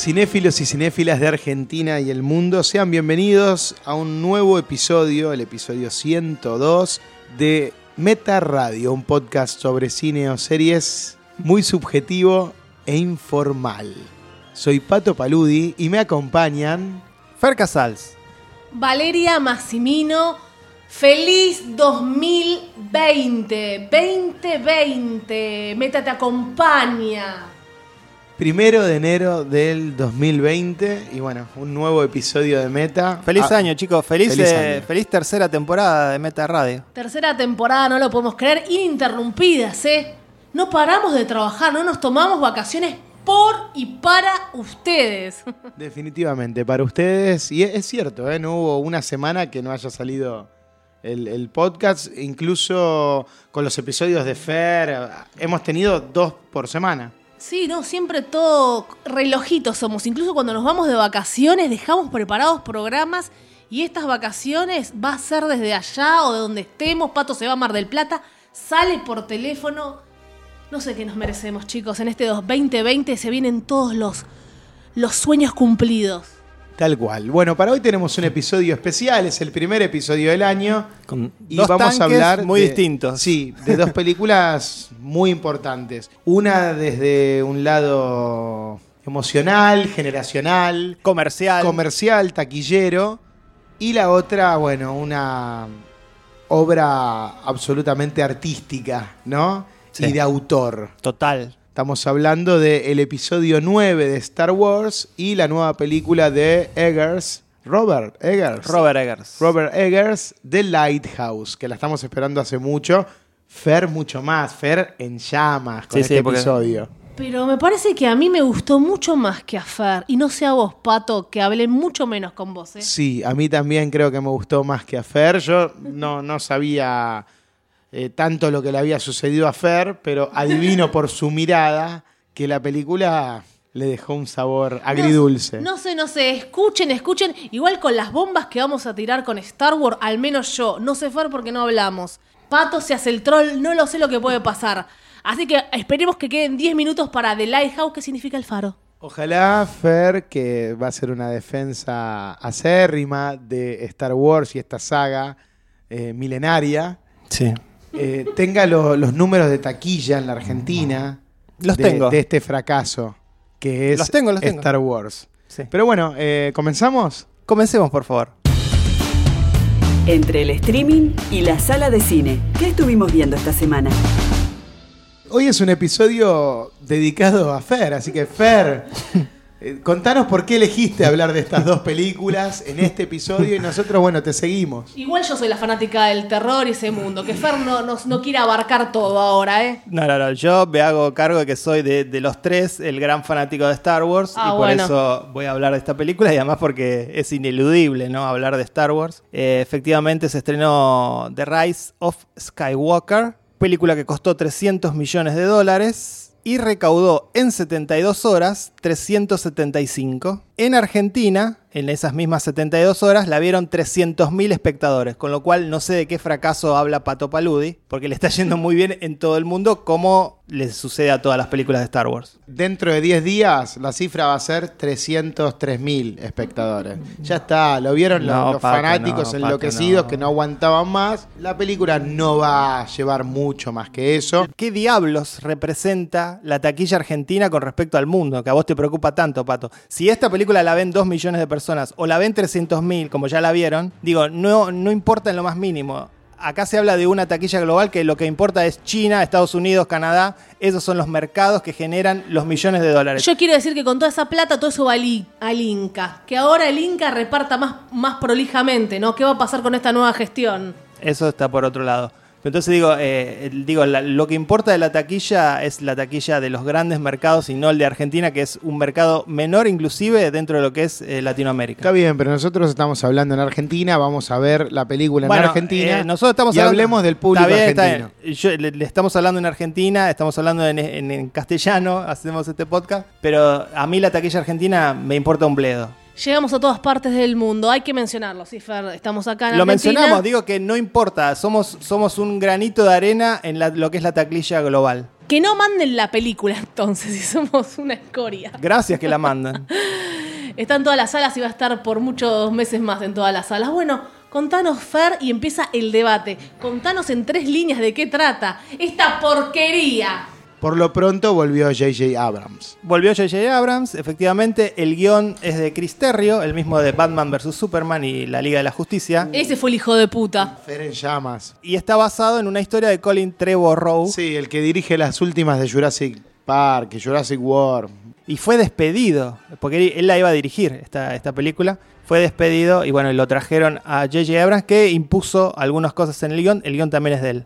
Cinéfilos y cinéfilas de Argentina y el mundo, sean bienvenidos a un nuevo episodio, el episodio 102 de Meta Radio, un podcast sobre cine o series muy subjetivo e informal. Soy Pato Paludi y me acompañan Fer Casals. Valeria Massimino, feliz 2020, 2020, Meta te acompaña. Primero de enero del 2020 y bueno, un nuevo episodio de Meta. Feliz Ah, año, chicos. Feliz, feliz eh, año. feliz tercera temporada de Meta Radio. Tercera temporada, no lo podemos creer, ininterrumpidas, ¿eh? No paramos de trabajar, no nos tomamos vacaciones por y para ustedes. Definitivamente, para ustedes, y es, es cierto, ¿eh? no hubo una semana que no haya salido el, el podcast, incluso con los episodios de Fer, hemos tenido dos por semana. Sí, no, siempre todo relojitos somos. Incluso cuando nos vamos de vacaciones, dejamos preparados programas y estas vacaciones va a ser desde allá o de donde estemos. Pato se va a Mar del Plata, sale por teléfono. No sé qué nos merecemos, chicos. En este 2020 se vienen todos los, los sueños cumplidos. Tal cual. Bueno, para hoy tenemos un episodio especial, es el primer episodio del año. Con Y dos vamos a hablar muy de- distintos. Sí, de dos películas muy importantes. Una desde un lado emocional, generacional, Comercial. comercial, taquillero, y la otra, bueno, una obra absolutamente artística, ¿no? Sí. Y de autor. Total. Estamos hablando del episodio 9 de Star Wars y la nueva película de Eggers, Robert Eggers. Robert Eggers. Robert Eggers, The Lighthouse, que la estamos esperando hace mucho. Fer mucho más, Fer en llamas con Sí, este sí, porque- episodio. Pero me parece que a mí me gustó mucho más que a Fer. Y no sé a vos, Pato, que hablé mucho menos con vos, ¿eh? Sí, a mí también creo que me gustó más que a Fer. Yo no, no sabía eh, tanto lo que le había sucedido a Fer, pero adivino por su mirada que la película le dejó un sabor agridulce. No, sé, no sé, escuchen, escuchen. Igual con las bombas que vamos a tirar con Star Wars, al menos yo, no sé Fer porque no hablamos. Pato se hace el troll, no lo sé lo que puede pasar. Así que esperemos que queden 10 minutos para The Lighthouse, que significa el faro. Ojalá Fer, que va a ser una defensa acérrima de Star Wars y esta saga eh, milenaria, Sí. Eh, tenga lo- los números de taquilla en la Argentina Los de, tengo. de este fracaso que es Los tengo, los tengo. Star Wars. Sí. Pero bueno, eh, ¿comenzamos? Comencemos, por favor. Entre el streaming y la sala de cine. ¿Qué estuvimos viendo esta semana? Hoy es un episodio dedicado a Fer, así que Fer, eh, contanos por qué elegiste hablar de estas dos películas en este episodio y nosotros, bueno, te seguimos. Igual yo soy la fanática del terror y ese mundo, que Fer no, no, no quiere abarcar todo ahora, ¿eh? No, no, no. Yo me hago cargo de que soy de, de los tres el gran fanático de Star Wars. Ah, y por bueno. eso voy a hablar de esta película y además porque es ineludible, ¿no? Hablar de Star Wars. Eh, efectivamente se estrenó The Rise of Skywalker, película que costó 300 millones de dólares y recaudó en 72 horas 375. En Argentina, en esas mismas 72 horas, la vieron 300.000 espectadores, con lo cual no sé de qué fracaso habla Pato Paludi, porque le está yendo muy bien en todo el mundo, como le sucede a todas las películas de Star Wars. Dentro de 10 días la cifra va a ser 303.000 espectadores. Ya está, lo vieron los- No, los, Pato, fanáticos no, enloquecidos Pato, no. que no aguantaban más. La película no va a llevar mucho más que eso. ¿Qué diablos representa la taquilla argentina con respecto al mundo? Que a vos te preocupa tanto, Pato. Si esta película la ven 2 millones de personas o la ven 300.000, como ya la vieron, digo, no, no importa en lo más mínimo. acá se habla de una taquilla global que lo que importa es China, Estados Unidos, Canadá. Esos son los mercados que generan los millones de dólares. Yo quiero decir que con toda esa plata todo eso va al, I- al Inca. Que ahora el Inca reparta más, más prolijamente, ¿no? ¿Qué va a pasar con esta nueva gestión? Eso está por otro lado. Entonces digo, eh, digo la- lo que importa de la taquilla es la taquilla de los grandes mercados y no el de Argentina, que es un mercado menor inclusive dentro de lo que es eh, Latinoamérica. Está bien, pero nosotros estamos hablando en Argentina, vamos a ver la película Bueno, en Argentina. eh, nosotros estamos y hablando- hablemos del público bien, argentino. Yo- le, le estamos hablando en Argentina, estamos hablando en, en- en castellano, hacemos este podcast, pero a mí la taquilla argentina me importa un bledo. Llegamos a todas partes del mundo, hay que mencionarlo, sí, Fer, estamos acá en Lo Argentina. mencionamos, digo que no importa, somos, somos un granito de arena en la- lo que es la taquilla global. Que no manden la película entonces, si somos una escoria. Gracias que la mandan. Está en todas las salas y va a estar por muchos meses más en todas las salas. Bueno, contanos, Fer, y empieza el debate. Contanos en tres líneas de qué trata esta porquería. Por lo pronto volvió J.J. Abrams. Volvió J.J. Abrams, efectivamente, el guion es de Chris Terrio, el mismo de Batman vs. Superman y la Liga de la Justicia, Ese fue el hijo de puta. Fer en llamas. y está basado en una historia de Colin Trevorrow, Sí, el que dirige las últimas de Jurassic Park, Jurassic World. y fue despedido, porque él, él la iba a dirigir, esta, esta película, fue despedido y bueno, lo trajeron a J.J. Abrams que impuso algunas cosas en el guion, el guion también es de él.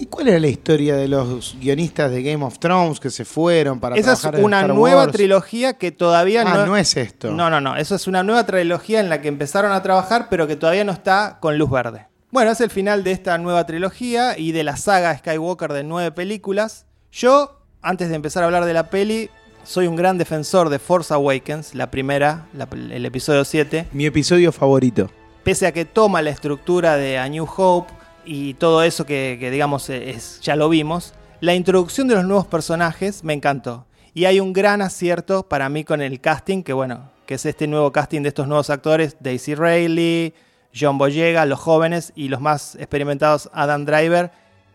¿Y cuál era la historia de los guionistas de Game of Thrones que se fueron para Esa es trabajar en una Star nueva Wars? trilogía que todavía Ah, no... no es esto. No, no, no. Eso es una nueva trilogía en la que empezaron a trabajar, pero que todavía no está con luz verde. Bueno, es el final de esta nueva trilogía y de la saga Skywalker de nueve películas. Yo, antes de empezar a hablar de la peli, soy un gran defensor de Force Awakens, la primera, la- el episodio 7. Mi episodio favorito. Pese a que toma la estructura de A New Hope y todo eso que, que, digamos es, ya lo vimos, la introducción de los nuevos personajes me encantó. Y hay un gran acierto para mí con el casting, que bueno, que es este nuevo casting de estos nuevos actores, Daisy Ridley, John Boyega, los jóvenes y los más experimentados Adam Driver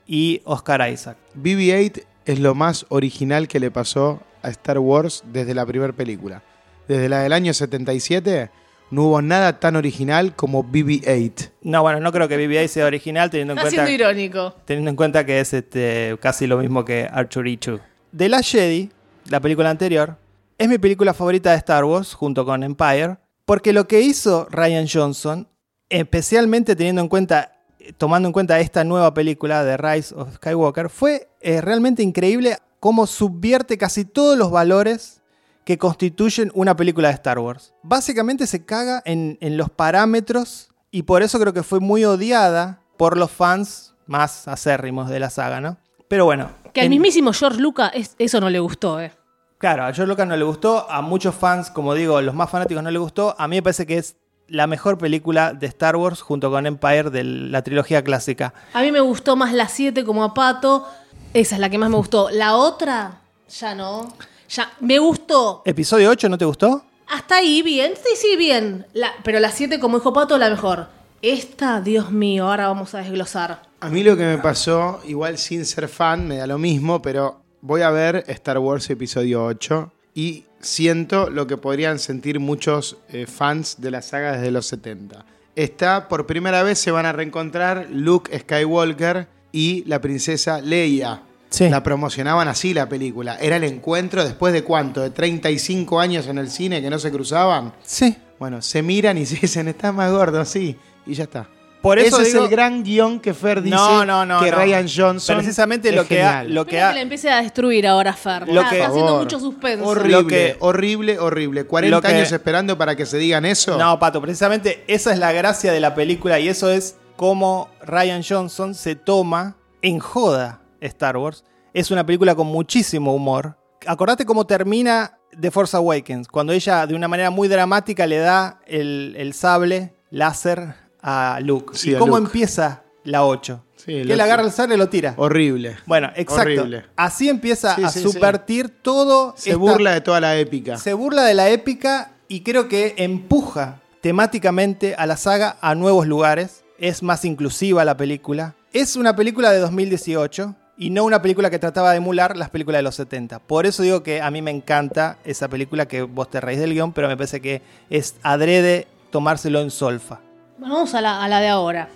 y Oscar Isaac. BB-8 es lo más original que le pasó a Star Wars desde la primera película. Desde la del año 77 no hubo nada tan original como BB-8. No, bueno, no creo que BB-8 sea original teniendo en Está cuenta... siendo irónico. teniendo en cuenta que es este, casi lo mismo que Archurichu. The Last Jedi, la película anterior, es mi película favorita de Star Wars, junto con Empire, porque lo que hizo Ryan Johnson, especialmente teniendo en cuenta, tomando en cuenta esta nueva película de Rise of Skywalker, fue eh, realmente increíble cómo subvierte casi todos los valores que constituyen una película de Star Wars. Básicamente se caga en, en los parámetros y por eso creo que fue muy odiada por los fans más acérrimos de la saga, ¿no? Pero bueno. Que al en- mismísimo George Lucas es- eso no le gustó, ¿eh? Claro, a George Lucas no le gustó, a muchos fans, como digo, los más fanáticos no le gustó. A mí me parece que es la mejor película de Star Wars junto con Empire de la trilogía clásica. A mí me gustó más la 7 como a Pato. Esa es la que más me gustó. La otra, ya no. Ya, me gustó. ¿Episodio 8 no te gustó? Hasta ahí bien. Sí, sí, bien. La- pero la 7, como dijo Pato, la mejor. Esta, Dios mío, ahora vamos a desglosar. A mí lo que me pasó, igual sin ser fan, me da lo mismo, pero voy a ver Star Wars episodio 8 y siento lo que podrían sentir muchos eh, fans de la saga desde los 70. Está, por primera vez se van a reencontrar Luke Skywalker y la princesa Leia. Sí. La promocionaban así la película. Era el encuentro después de cuánto, de 35 años en el cine que no se cruzaban. Sí. Bueno, se miran y se dicen, está más gordo, sí, y ya está. Por eso Ese digo- es el gran guion que Fer dice No, no, no, que no. Ryan Johnson. Precisamente es lo que ha- lo que ha- que la empiece a destruir ahora, Fer. Lo Está- que- está haciendo mucho suspenso. Horrible, Lo que- horrible, horrible. 40 Lo que- años esperando para que se digan eso. No, Pato, precisamente esa es la gracia de la película y eso es cómo Ryan Johnson se toma en joda Star Wars. Es una película con muchísimo humor. Acordate cómo termina The Force Awakens, cuando ella de una manera muy dramática le da el, el sable láser a Luke. Sí, ¿Y a cómo Luke. empieza la 8? Sí, que él agarra el sable y lo tira. Horrible. Bueno, exacto. Horrible. Así empieza Sí, a subvertir todo. Se esta- burla de toda la épica. se burla de la épica y creo que empuja temáticamente a la saga a nuevos lugares. Es más inclusiva la película. Es una película de 2018 y no una película que trataba de emular las películas de los 70. Por eso digo que a mí me encanta esa película que vos te reís del guion, pero me parece que es adrede tomárselo en solfa. Bueno, vamos a la, a la de ahora.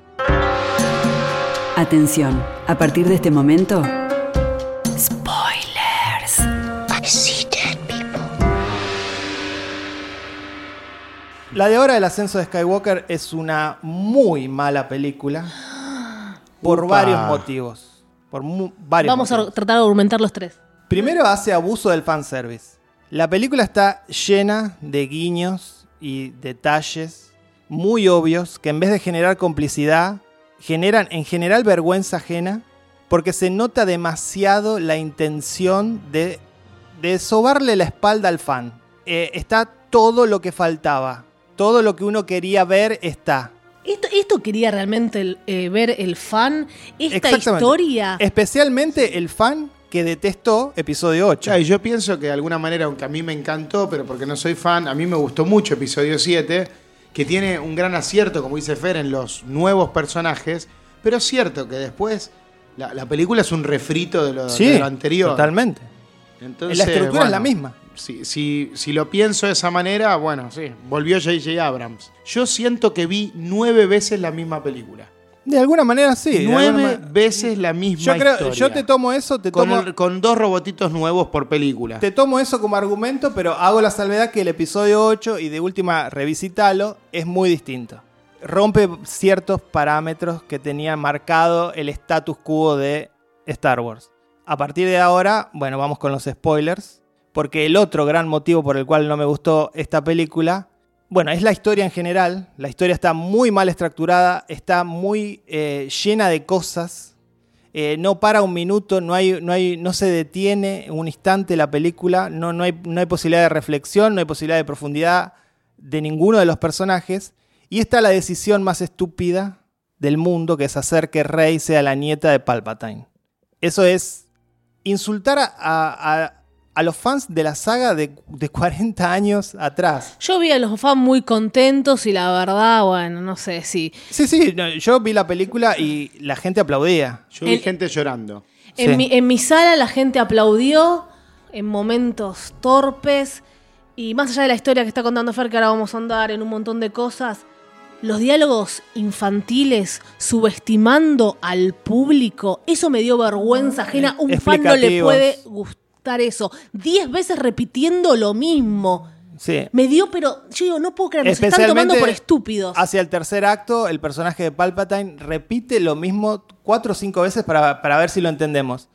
Atención, a partir de este momento, spoilers. La de ahora del ascenso de Skywalker es una muy mala película por Upa. varios motivos. Por mu- varios Vamos a motivos. tratar de argumentar los tres. Primero hace abuso del fanservice. La película está llena de guiños y detalles muy obvios que en vez de generar complicidad, generan en general vergüenza ajena porque se nota demasiado la intención de, de sobarle la espalda al fan. Eh, está todo lo que faltaba. Todo lo que uno quería ver está. ¿Esto, esto quería realmente el- eh, ver el fan? ¿Esta historia? Especialmente el fan que detestó episodio 8. Ya, y yo pienso que de alguna manera, aunque a mí me encantó, pero porque no soy fan, a mí me gustó mucho episodio 7, que tiene un gran acierto, como dice Fer, en los nuevos personajes, pero es cierto que después la, la película es un refrito de lo, Sí, de lo anterior. totalmente. Entonces, la estructura es la misma. Si, si, si lo pienso de esa manera, bueno, sí, volvió J.J. Abrams. Yo siento que vi nueve veces la misma película. De alguna manera sí. nueve veces la misma Yo creo, historia. yo te tomo eso, te con, tomo, el- con dos robotitos nuevos por película. te tomo eso como argumento, pero hago la salvedad que el episodio 8 y de última revisitalo es muy distinto. Rompe ciertos parámetros que tenía marcado el status quo de Star Wars. A partir de ahora, bueno, vamos con los spoilers, porque el otro gran motivo por el cual no me gustó esta película, bueno, es la historia en general. La historia está muy mal estructurada, está muy eh, llena de cosas eh, no para un minuto, no, hay, no, hay, no se detiene un instante la película, no, no, hay, no hay posibilidad de reflexión, no hay posibilidad de profundidad de ninguno de los personajes. Y está la decisión más estúpida del mundo, que es hacer que Rey sea la nieta de Palpatine. Eso es insultar a, a- a los fans de la saga de, de 40 años atrás. Yo vi a los fans muy contentos y la verdad, bueno, no sé si. Sí, sí, no, yo vi la película y la gente aplaudía. Yo vi El- gente llorando. En, Sí. mi, en mi sala la gente aplaudió en momentos torpes. Y más allá de la historia que está contando Fer, que ahora vamos a andar en un montón de cosas, los diálogos infantiles subestimando al público, eso me dio vergüenza ajena. Un fan no le Explicativos. puede gustar eso. Diez veces repitiendo lo mismo. Sí. Me dio, pero yo digo, no puedo creer, nos están tomando por estúpidos. Hacia el tercer acto, el personaje de Palpatine repite lo mismo cuatro o cinco veces para, para ver si lo entendemos.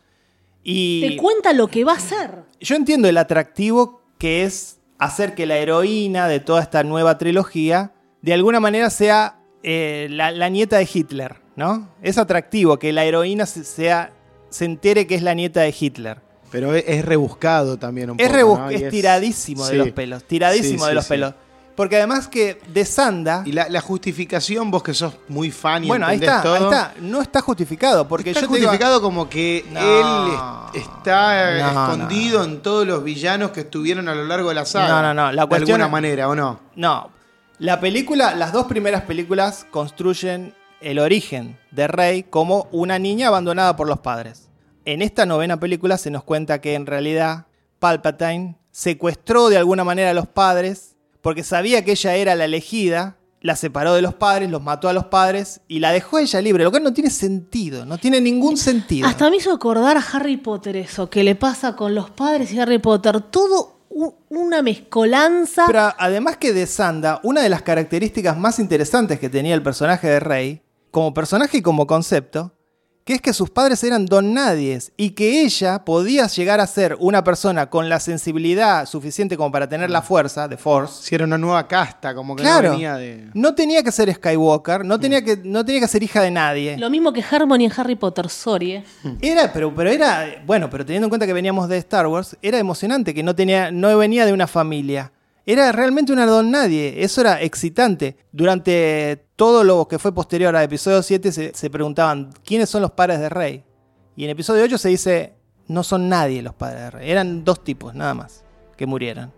Y Te cuenta lo que va a hacer. yo entiendo el atractivo que es hacer que la heroína de toda esta nueva trilogía de alguna manera sea eh, la, la nieta de Hitler, ¿no? Es atractivo que la heroína se, sea, se entere que es la nieta de Hitler. Pero es, es rebuscado también un Es, poco. ¿no? Y es tiradísimo sí. de los pelos, tiradísimo Sí, de los pelos. Porque además que de Sanda... Y la, la justificación, vos que sos muy fan y Bueno, ahí está, todo, ahí está. No está justificado. Porque está yo te digo- justificado como que No. él es- está No, escondido en todos los villanos que estuvieron a lo largo de la saga. No, no, no, la de cuestión alguna es- manera, ¿o no? No. La película, las dos primeras películas construyen el origen de Rey como una niña abandonada por los padres. En esta novena película se nos cuenta que en realidad Palpatine secuestró de alguna manera a los padres porque sabía que ella era la elegida, la separó de los padres, los mató a los padres y la dejó ella libre, lo cual no tiene sentido, no tiene ningún sentido. Hasta me hizo acordar a Harry Potter eso, que le pasa con los padres y Harry Potter. Todo una mezcolanza. Pero además que de Sanda, una de las características más interesantes que tenía el personaje de Rey, como personaje y como concepto, que es que sus padres eran don nadies y que ella podía llegar a ser una persona con la sensibilidad suficiente como para tener la fuerza de Force. Si era una nueva casta, como que Claro, no venía de. no tenía que ser Skywalker, no tenía que, no tenía que ser hija de nadie. Lo mismo que Harmony en Harry Potter, sorry. eh. Era, pero, pero era, bueno, pero teniendo en cuenta que veníamos de Star Wars, era emocionante que no tenía, no venía de una familia. Era realmente una don nadie. Eso era excitante. Durante todo lo que fue posterior a episodio 7 se, se preguntaban quiénes son los padres de Rey. Y en episodio 8 se dice, no son nadie los padres de Rey. Eran dos tipos, nada más, que murieron.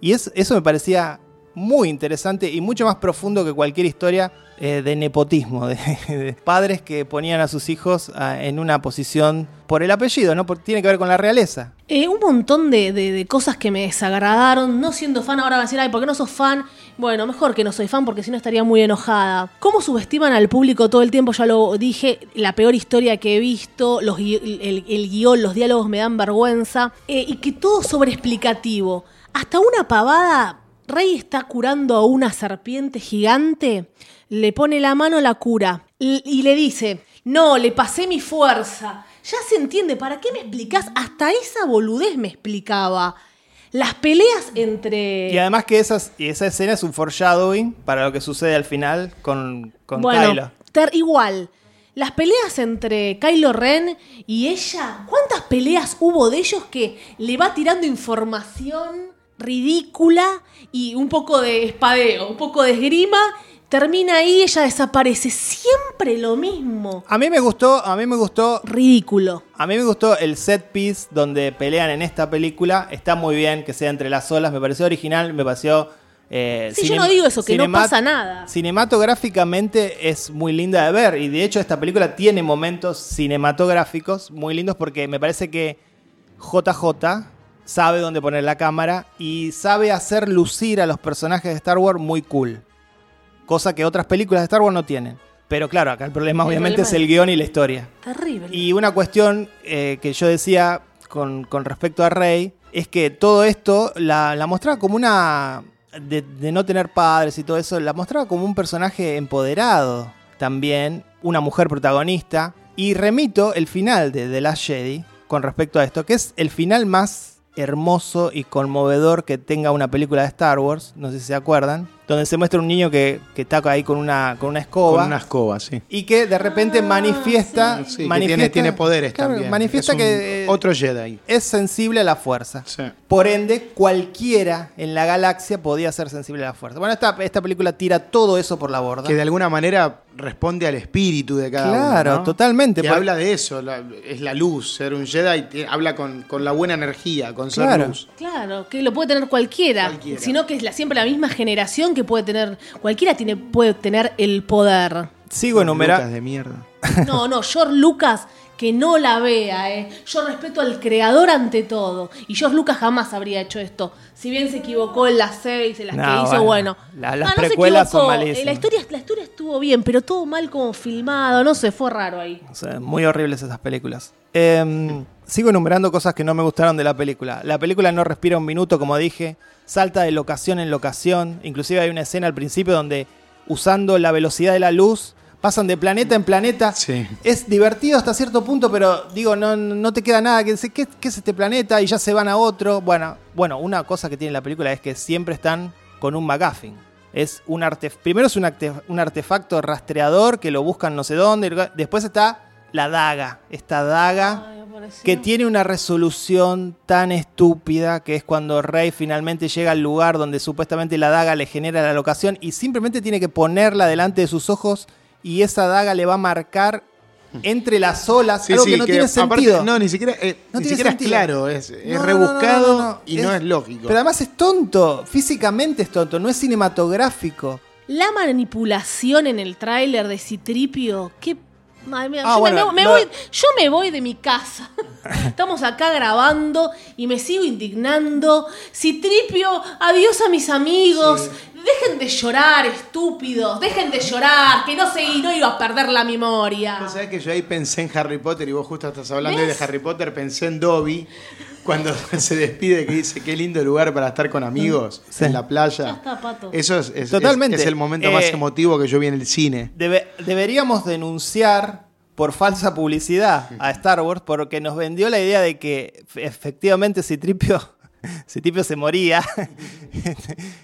Y es- eso me parecía muy interesante y mucho más profundo que cualquier historia eh, de nepotismo, de, padres que ponían a sus hijos ah, en una posición por el apellido, ¿no? Tiene que ver con la realeza. Eh, un montón de, de- cosas que me desagradaron, no siendo fan, ahora van a decir, ay, ¿por qué no sos fan? Bueno, mejor que no soy fan porque si no estaría muy enojada. ¿Cómo subestiman al público todo el tiempo? Ya lo dije, la peor historia que he visto, los el guion, los diálogos me dan vergüenza, eh, y que todo sobreexplicativo. Hasta una pavada, Rey está curando a una serpiente gigante, le pone la mano, la cura, y le dice, no, le pasé mi fuerza. Ya se entiende, ¿para qué me explicás? Hasta esa boludez me explicaba. Las peleas entre... Y además que esas, esa escena es un foreshadowing para lo que sucede al final con, con bueno, Kylo. ter- igual. Las peleas entre Kylo Ren y ella, ¿cuántas peleas hubo de ellos que le va tirando información ridícula y un poco de espadeo, un poco de esgrima? Termina ahí, ella desaparece. Siempre lo mismo. A mí me gustó, a mí me gustó Ridículo. A mí me gustó el set piece donde pelean en esta película. Está muy bien que sea entre las olas. Me pareció original, me pareció. eh, Sí, yo no digo eso, que no pasa nada. Cinematográficamente es muy linda de ver. Y de hecho, esta película tiene momentos cinematográficos muy lindos porque me parece que JJ sabe dónde poner la cámara y sabe hacer lucir a los personajes de Star Wars muy cool. Cosa que otras películas de Star Wars no tienen. Pero claro, acá el problema El obviamente problema es el guion y la historia. Terrible. Y una cuestión eh, que yo decía con, con respecto a Rey es que todo esto la, la mostraba como una. De, de no tener padres y todo eso, la mostraba como un personaje empoderado también, una mujer protagonista. Y remito el final de The Last Jedi con respecto a esto, que es el final más hermoso y conmovedor que tenga una película de Star Wars, no sé si se acuerdan, donde se muestra un niño que, que está ahí con una, con una escoba Con una escoba, sí. y que de repente Ah, manifiesta, Sí, que manifiesta- tiene, tiene poderes claro, también. Manifiesta Es que eh, Otro Jedi. es sensible a la fuerza. Sí. Por ende, cualquiera en la galaxia podía ser sensible a la fuerza. Bueno, esta, esta película tira todo eso por la borda. Que de alguna manera responde al espíritu de cada uno. Claro, ¿no? totalmente. Que Por- habla de eso, la- es la luz. Ser un Jedi te- habla con, con la buena energía, con ser Claro. luz. Claro, que lo puede tener cualquiera, Cualquiera. sino que es la, siempre la misma generación que puede tener, cualquiera tiene, puede tener el poder. Sigo Lucas enumerando. de mierda. No, no, George Lucas que no la vea, eh. Yo respeto al creador ante todo. Y George Lucas jamás habría hecho esto. Si bien se equivocó en las seis, en las No, que hizo, bueno, bueno. la- las No, no precuelas son equivocó. Eh, malísimas. La historia, la historia estuvo bien, pero todo mal como filmado, no sé, fue raro ahí. O sea, muy horribles esas películas. Em, sigo enumerando cosas que no me gustaron de la película. La película no respira un minuto, como dije. Salta de locación en locación. Inclusive hay una escena al principio donde, usando la velocidad de la luz, pasan de planeta en planeta. Sí. Es divertido hasta cierto punto, pero digo, no, no te queda nada que decir, ¿qué, qué es este planeta? Y ya se van a otro. Bueno, bueno, una cosa que tiene la película es que siempre están con un McGuffin. Es un arte, primero es un, arte- un artefacto rastreador que lo buscan no sé dónde. Después está la daga. Esta daga Ay, que tiene una resolución tan estúpida que es cuando Rey finalmente llega al lugar donde supuestamente la daga le genera la locación y simplemente tiene que ponerla delante de sus ojos y esa daga le va a marcar entre las olas Sí, algo sí, que no tiene aparte, sentido. no, ni siquiera, eh, No ni tiene siquiera sentido. es claro, es, es No, no, no, rebuscado no, no, no. y no es lógico. Pero además es tonto, físicamente es tonto, no es cinematográfico. La manipulación en el tráiler de Citripio, qué... Madre mía, Ah, yo, bueno, me, me voy, yo me voy de mi casa. Estamos acá grabando y me sigo indignando. Citripio, adiós a mis amigos. Dejen de llorar, estúpidos. Dejen de llorar, que no sé, no iba a perder la memoria. Vos sabés que yo ahí pensé en Harry Potter y vos justo estás hablando de Harry Potter, pensé en Dobby cuando se despide que dice qué lindo lugar para estar con amigos Sí. en la playa. Ya está, Pato. Eso es, es- Totalmente. es- es el momento más Eh, emotivo que yo vi en el cine. Debe- deberíamos denunciar por falsa publicidad a Star Wars porque nos vendió la idea de que f- efectivamente Citripio, Citripio se moría.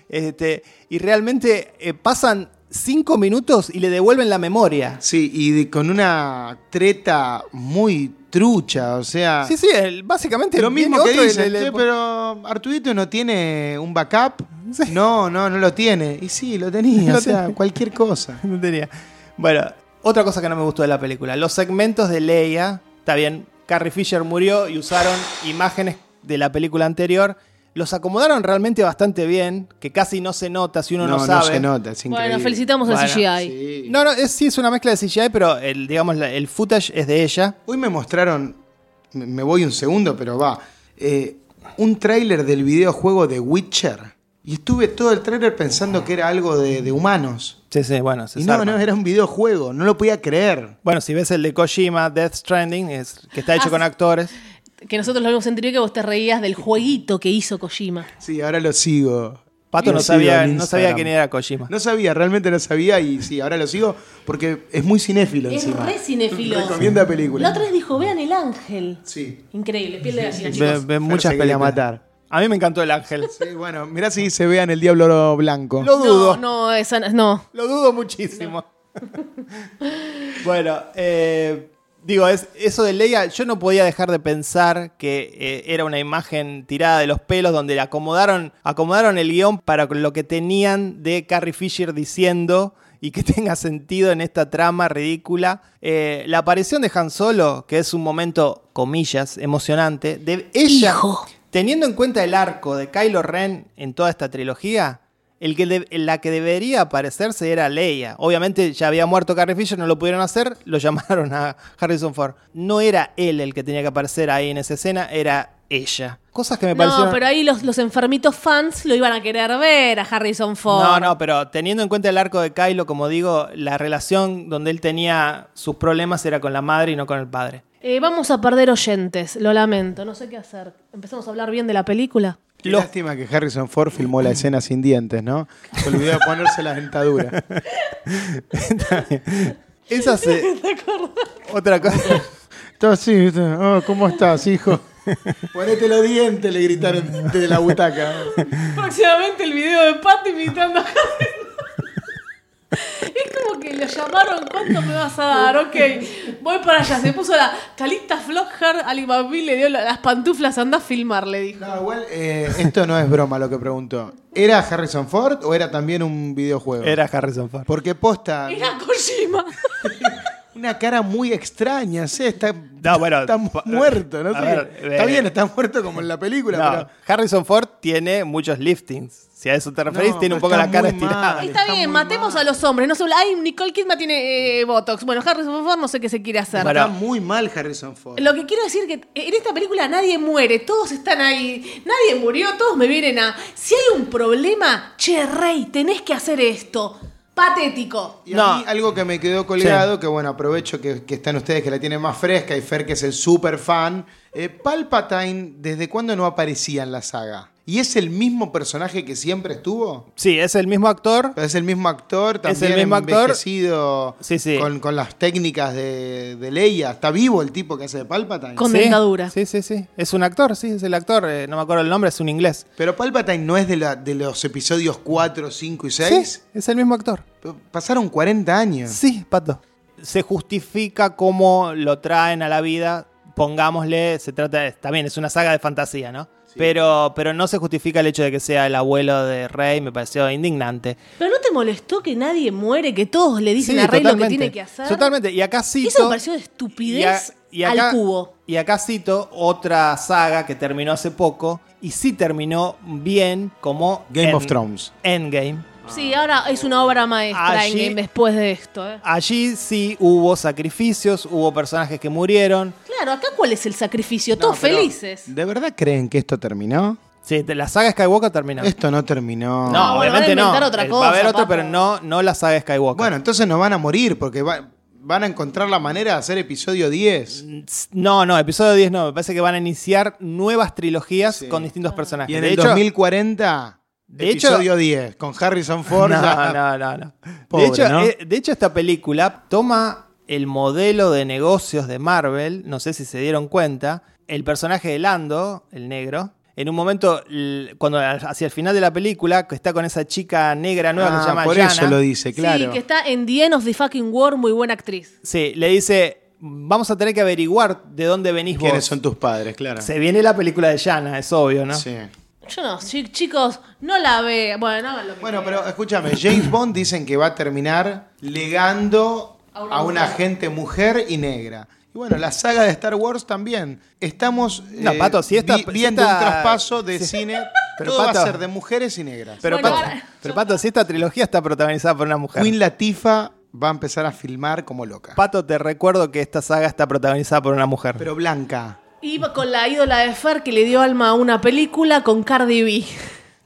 Este, y realmente eh, pasan cinco minutos y le devuelven la memoria. Sí, y de- con una treta muy trucha, o sea... Sí, sí, el- básicamente Lo mismo que "Che, pero Artudito no tiene un backup. No, no, no lo tiene. Y sí, lo tenía, o sea, tenía. cualquier cosa. No tenía. Bueno, otra cosa que no me gustó de la película. Los segmentos de Leia. Está bien, Carrie Fisher murió y usaron imágenes de la película anterior. Los acomodaron realmente bastante bien, que casi no se nota si uno no, no, sabe. no se nota, es increíble. Bueno, felicitamos al Bueno, CGI. Sí. No, no, es, sí es una mezcla de CGI, pero el, digamos, el footage es de ella. Hoy me mostraron, me voy un segundo, pero va, eh, un tráiler del videojuego de Witcher. Y estuve todo el tráiler pensando que era algo de, de humanos. Sí, sí, bueno, se Y no, no, era un videojuego, no lo podía creer. Bueno, si ves el de Kojima, Death Stranding, es, que está hecho Ah, con sí. actores. Que nosotros lo vimos en teoría que vos te reías del jueguito que hizo Kojima. Sí, ahora lo sigo. Pato Lo no sabía, no sabía quién era Kojima. No sabía, realmente no sabía y sí, ahora lo sigo porque es muy cinéfilo Es encima. re cinéfilo. Recomienda películas. La otra vez dijo, vean el ángel. Sí. Increíble, piel de gallina, Ve, chicos. ve Fer muchas quería películas. matar. A mí me encantó el ángel. Sí, bueno, mirá si se vean el Diablo Blanco. Lo dudo. No, no, esa no. Lo dudo muchísimo. bueno, eh, digo, es, eso de Leia, yo no podía dejar de pensar que eh, era una imagen tirada de los pelos donde le acomodaron, acomodaron el guion para lo que tenían de Carrie Fisher diciendo y que tenga sentido en esta trama ridícula. Eh, la aparición de Han Solo, que es un momento, comillas, emocionante, de ella, Hijo. teniendo en cuenta el arco de Kylo Ren en toda esta trilogía, el que de- la que debería aparecerse era Leia. Obviamente ya había muerto Carrie Fisher, no lo pudieron hacer, lo llamaron a Harrison Ford. No era él el que tenía que aparecer ahí en esa escena, era ella. Cosas que me parecieron... No, pero ahí los, los enfermitos fans lo iban a querer ver a Harrison Ford. No, no, pero teniendo en cuenta el arco de Kylo, como digo, la relación donde él tenía sus problemas era con la madre y no con el padre. Eh, vamos a perder oyentes, lo lamento, no sé qué hacer. ¿Empezamos a hablar bien de la película? Qué lástima que Harrison Ford filmó la escena sin dientes, ¿no? Se olvidó de ponerse la dentadura. Esa se... Otra cosa... Está así. Oh, ¿cómo estás, hijo? Ponete los dientes, le gritaron desde la butaca. Próximamente el video de Pat imitando a Harrison. Es como que lo llamaron, ¿cuánto me vas a dar? Ok, voy para allá. Se puso la Calista Flockhart, Ali Babil le dio la- las pantuflas, anda a filmar, le dijo. No, igual, eh, esto no es broma lo que preguntó. ¿Era Harrison Ford o era también un videojuego? Era Harrison Ford. Porque posta, Era Kojima. una cara muy extraña, ¿sí? Está, No, bueno, está muerto, ¿no sé. ver, está eh, bien, está muerto como en la película, No, pero... Harrison Ford tiene muchos liftings. Si a eso te referís, No, tiene un poco la cara estirada. mal. Está, Está bien, matemos mal. a los hombres. No se, ay, Nicole Kidman tiene eh, Botox. Bueno, Harrison Ford no sé qué se quiere hacer. Bueno, Está muy mal Harrison Ford. Lo que quiero decir que en esta película nadie muere, todos están ahí, nadie murió, todos me vienen a... Si hay un problema, che, Rey, tenés que hacer esto. Patético. Y a No. mí algo que me quedó colgado, que bueno, aprovecho que, que están ustedes que la tienen más fresca y Fer que es el súper fan. Eh, Palpatine, ¿desde cuándo no aparecía en la saga? ¿Y es el mismo personaje que siempre estuvo? Sí, es el mismo actor. Es el mismo actor, también el mismo actor. envejecido Sí, sí. Con, con las técnicas de, de Leia. ¿Está vivo el tipo que hace de Palpatine? Con- dentadura. Sí, sí, sí. Es un actor, sí, es el actor. eh, no me acuerdo el nombre, es un inglés. Pero Palpatine no es de, la- de los episodios 4, 5 y 6. Sí, es el mismo actor. Pasaron 40 años. Sí, Pato. Se justifica cómo lo traen a la vida. Pongámosle, se trata de, también es una saga de fantasía, ¿no? Pero, pero no se justifica el hecho de que sea el abuelo de Rey, me pareció indignante. ¿Pero no te molestó que nadie muere, que todos le dicen Sí, a Rey lo que tiene que hacer? Totalmente. Y acá cito. Eso me pareció de y, a- estupidez y acá, al cubo. Y acá cito otra saga que terminó hace poco. Y sí terminó bien como. Game of Thrones. Endgame. Sí, ahora es una obra maestra Allí- Endgame después de esto. ¿eh? Allí sí hubo sacrificios, hubo personajes que murieron. Claro, acá cuál es el sacrificio, No, todos felices. ¿De verdad creen que esto terminó? Sí, la saga Skywalker terminó. Esto no terminó. No, No, obviamente van a no. inventar otra Eh, Va a haber cosa, otro, papo. pero no, no la saga Skywalker. Bueno, entonces no van a morir porque va- van a encontrar la manera de hacer episodio 10. no, no, episodio 10 no. Me parece que van a iniciar nuevas trilogías Sí. con distintos personajes. Y en de el hecho, 2040, de hecho- episodio 10, con Harrison Ford. No, ya- no, no, no. Pobre, de, hecho, ¿no? eh, de hecho, esta película toma el modelo de negocios de Marvel, no sé si se dieron cuenta, el personaje de Lando, el negro, en un momento, cuando hacia el final de la película, que está con esa chica negra nueva que Ah, se llama por Yana, eso lo dice, claro. Sí, que está en The End of the Fucking War, muy buena actriz. sí, le dice, vamos a tener que averiguar de dónde venís ¿Quiénes vos. son tus padres? Claro. Se viene la película de Yana, es obvio, ¿no? Sí. Yo no, chi- chicos, no la ve. Bueno, hagan lo que Bueno, quieran. pero escúchame, James Bond dicen que va a terminar legando A una a una mujer. y negra. Y bueno, la saga de Star Wars también. Estamos No, eh, Pato, si esta- vi- si viendo esta- un traspaso de cine Pero, Todo va a ser de mujeres y negras. Pero, Bueno, Pato, ahora- pero Pato, si esta trilogía está protagonizada por una mujer. Queen Latifah va a empezar a filmar como loca. Pato, te recuerdo que esta saga está protagonizada por una mujer. Pero blanca. Iba con la ídola de Fer que le dio alma a una película con Cardi B.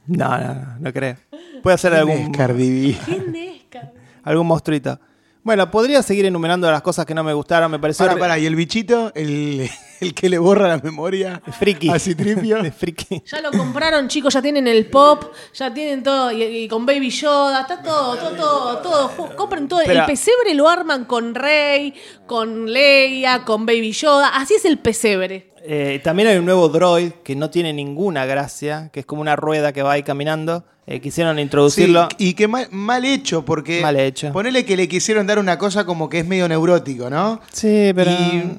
No, no, no, no creo. Puede ser ¿Quién algún, es Cardi B? ¿Quién es Cardi B? algún monstruito. Bueno, podría seguir enumerando las cosas que no me gustaron. Me pareció Para, para, ¿y el bichito? El, el que le borra la memoria. friki. A Citripio. friki. Ya lo compraron, chicos, ya tienen el pop, ya tienen todo, y, y con Baby Yoda, está todo, todo, todo, todo. Compren todo. Pero- el pesebre lo arman con Rey, con Leia, con Baby Yoda. Así es el pesebre. Eh, también hay un nuevo droid que no tiene ninguna gracia, que es como una rueda que va ahí caminando. Eh, quisieron introducirlo. Sí, y que mal, mal hecho, porque. Mal hecho. Ponele que le quisieron dar una cosa como que es medio neurótico, ¿no? Sí, pero. Y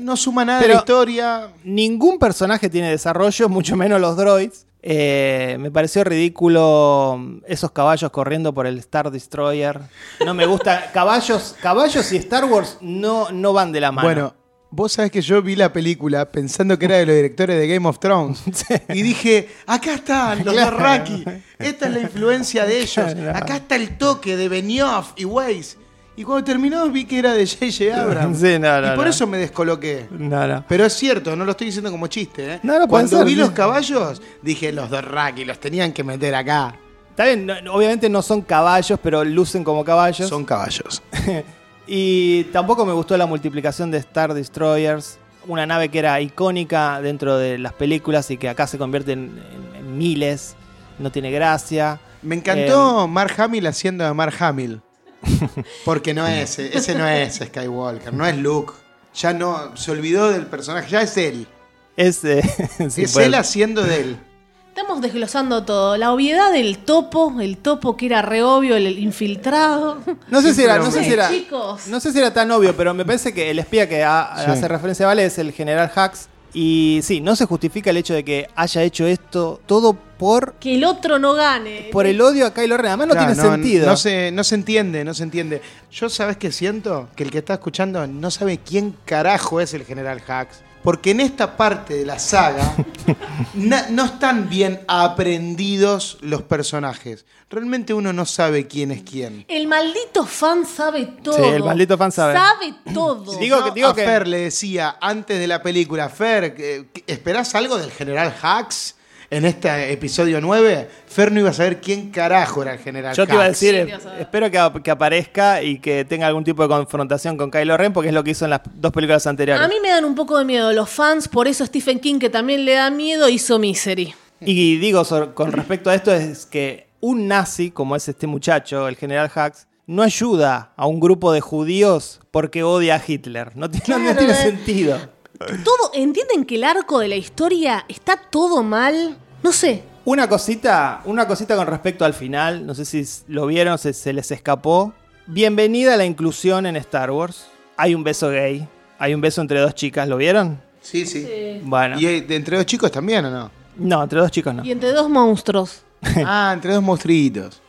no- suma nada Pero- de la historia. Ningún personaje tiene desarrollo, mucho menos los droids. Eh, me pareció ridículo esos caballos corriendo por el Star Destroyer. No me gusta. caballos, caballos y Star Wars no, no van de la mano. Bueno, vos sabés que yo vi la película pensando que era de los directores de Game of Thrones. Y dije, acá están los Claro. Esta es la influencia de ellos. Claro. Acá está el toque de Benioff y Weiss. Y cuando terminó vi que era de J.J. Abrams. Sí, no, no, y por no. eso me descoloqué. Pero es cierto, no lo estoy diciendo como chiste. ¿eh? Cuando ser, vi los caballos, dije, los Dothraki los tenían que meter acá. Está bien, obviamente no son caballos, pero lucen como caballos. Son caballos. Y tampoco me gustó la multiplicación de Star Destroyers. Una nave que era icónica dentro de las películas y que acá se convierte en, en- en miles. No tiene gracia. Me encantó Eh. Mark Hamill haciendo de Mark Hamill. Porque no es, ese no es Skywalker, no es Luke. Ya no, se olvidó del personaje, ya es él. Es, eh, sí, es él haciendo de él. Estamos desglosando todo. La obviedad del topo, el topo que era re obvio, el infiltrado. No sé si era, no sé si era, chicos. no sé si era tan obvio, pero me parece que el espía que Sí. hace referencia a Vale es el general Hax. Y sí, no se justifica el hecho de que haya hecho esto todo por, Que el otro no gane. por el odio a Kylo Ren. Además no Claro, tiene sentido. No se, no se entiende, no se entiende. Yo, ¿sabes qué siento? Que el que está escuchando no sabe quién carajo es el general Hax. Porque en esta parte de la saga na- no están bien aprendidos los personajes. Realmente uno no sabe quién es quién. El maldito fan sabe todo. Sí, el maldito fan sabe. Sabe todo. Digo que- digo a que- Fer le decía antes de la película, Fer, ¿qué- qué- ¿esperás algo del general Hax en este episodio 9? Fer no iba a saber quién carajo era el general Yo te iba a decir, Sí, eh, espero que, ap- que aparezca y que tenga algún tipo de confrontación con Kylo Ren, porque es lo que hizo en las dos películas anteriores. A mí me dan un poco de miedo los fans, por eso Stephen King, que también le da miedo, hizo Misery. Y digo con respecto a esto es que un nazi, como es este muchacho, el general Hax, no ayuda a un grupo de judíos porque odia a Hitler. No, tiene- no Claro, tiene eh. sentido. Todo, ¿entienden que el arco de la historia está todo mal? No sé. Una cosita, una cosita con respecto al final, no sé si lo vieron, se, se les escapó. Bienvenida a la inclusión en Star Wars. Hay un beso gay, hay un beso entre dos chicas, ¿lo vieron? Sí, sí. Bueno, ¿Y de entre dos chicos también o no? no, entre dos chicos no. Y entre dos monstruos. ah, entre dos monstruitos.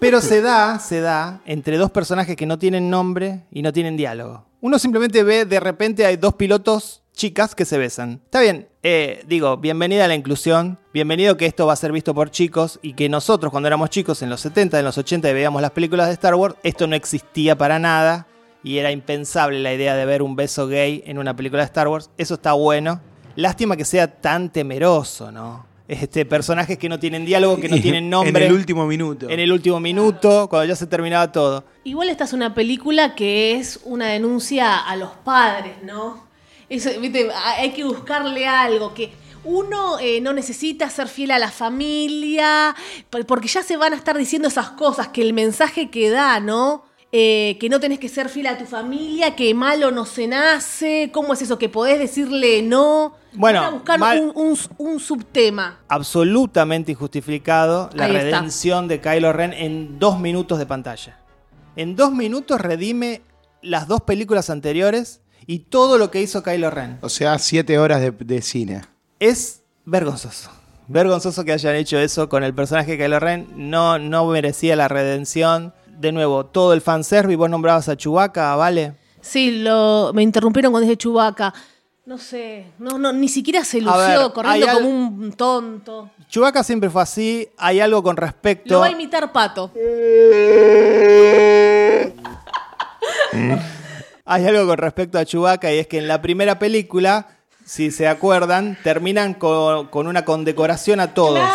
Pero se da, se da entre dos personajes que no tienen nombre y no tienen diálogo. Uno simplemente ve, de repente hay dos pilotos chicas que se besan. Está bien, eh, digo, bienvenida a la inclusión, bienvenido que esto va a ser visto por chicos y que nosotros cuando éramos chicos en los 70, en los 80 y veíamos las películas de Star Wars, esto no existía para nada y era impensable la idea de ver un beso gay en una película de Star Wars. Eso está bueno. Lástima que sea tan temeroso, ¿no? Este, personajes que no tienen diálogo, que no tienen nombre. En el último minuto. En el último minuto, cuando ya se terminaba todo. Igual esta es una película que es una denuncia a los padres, ¿no? Eso, ¿viste? Hay que buscarle algo que uno eh, no necesita ser fiel a la familia, por- porque ya se van a estar diciendo esas cosas, que el mensaje que da, ¿no? Eh, que no tenés que ser fiel a tu familia, que malo no se nace, ¿cómo es eso? Que podés decirle no. Bueno, a buscar mal- un, un- un subtema. Absolutamente injustificado la Ahí está. redención de Kylo Ren en dos minutos de pantalla. En dos minutos redime las dos películas anteriores y todo lo que hizo Kylo Ren. O sea, siete horas de, de cine. Es vergonzoso. Vergonzoso que hayan hecho eso con el personaje de Kylo Ren. No, no merecía la redención. De nuevo, todo el fanservice. Vos nombrabas a Chewbacca, ¿vale? Sí, lo, me interrumpieron cuando dije Chubaca. No sé, no, no, ni siquiera se lució ver, corriendo al- como un tonto. Chewbacca siempre fue así. Hay algo con respecto. Lo va a imitar Pato. Hay algo con respecto a Chewbacca y es que en la primera película, si se acuerdan, terminan con, con una condecoración a todos.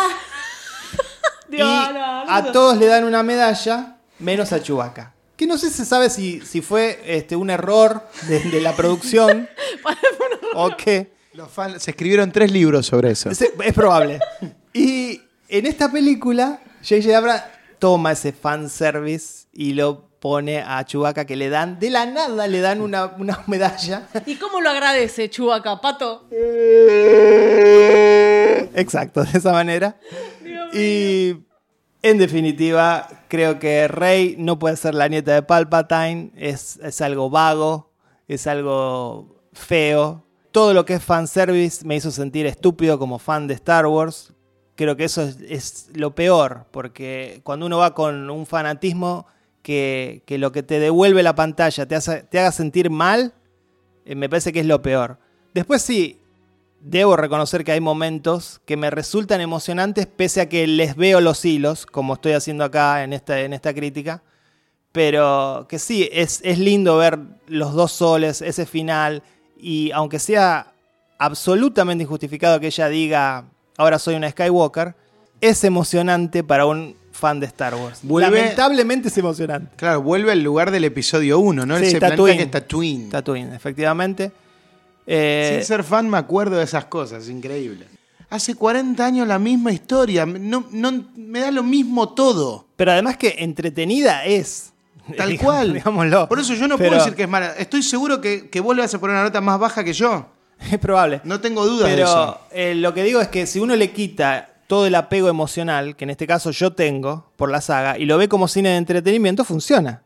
Y a todos le dan una medalla, menos a Chewbacca. Que no sé si se sabe si, si fue este, un error de, de la producción o qué. Los fans- se escribieron tres libros sobre eso. Es, es probable. Y en esta película, J.J. Abrams toma ese fanservice y lo pone a Chewbacca que le dan, de la nada le dan una, una medalla. ¿Y cómo lo agradece Chubaca, Pato? Exacto, de esa manera. Y en definitiva, creo que Rey no puede ser la nieta de Palpatine. Es, es algo vago, es algo feo. Todo lo que es fanservice me hizo sentir estúpido como fan de Star Wars. Creo que eso es, es lo peor, porque cuando uno va con un fanatismo que, lo que te devuelve la pantalla te haga sentir mal, eh, me parece que es lo peor. Después sí, debo reconocer que hay momentos que me resultan emocionantes pese a que les veo los hilos, como estoy haciendo acá en esta, en esta crítica. Pero que sí, es, es lindo ver los dos soles, ese final, y aunque sea absolutamente injustificado que ella diga, ahora soy una Skywalker, es emocionante para un fan de Star Wars. Vuelve- Lamentablemente es emocionante. Claro, vuelve al lugar del episodio 1, ¿no? Sí, Ese planeta Tatooine. que es Tatooine. Tatooine, efectivamente. Eh, Sin ser fan me acuerdo de esas cosas, increíble. Hace 40 años la misma historia, no, no, me da lo mismo todo. Pero además que entretenida es. Tal Digamos- cual. Digámoslo. Por eso yo no Pero puedo decir que es mala. Estoy seguro que, que vos le vas a poner una nota más baja que yo. Es probable. No tengo dudas de Pero eso. eh, lo que digo es que si uno le quita todo el apego emocional, que en este caso yo tengo por la saga, y lo ve como cine de entretenimiento, funciona.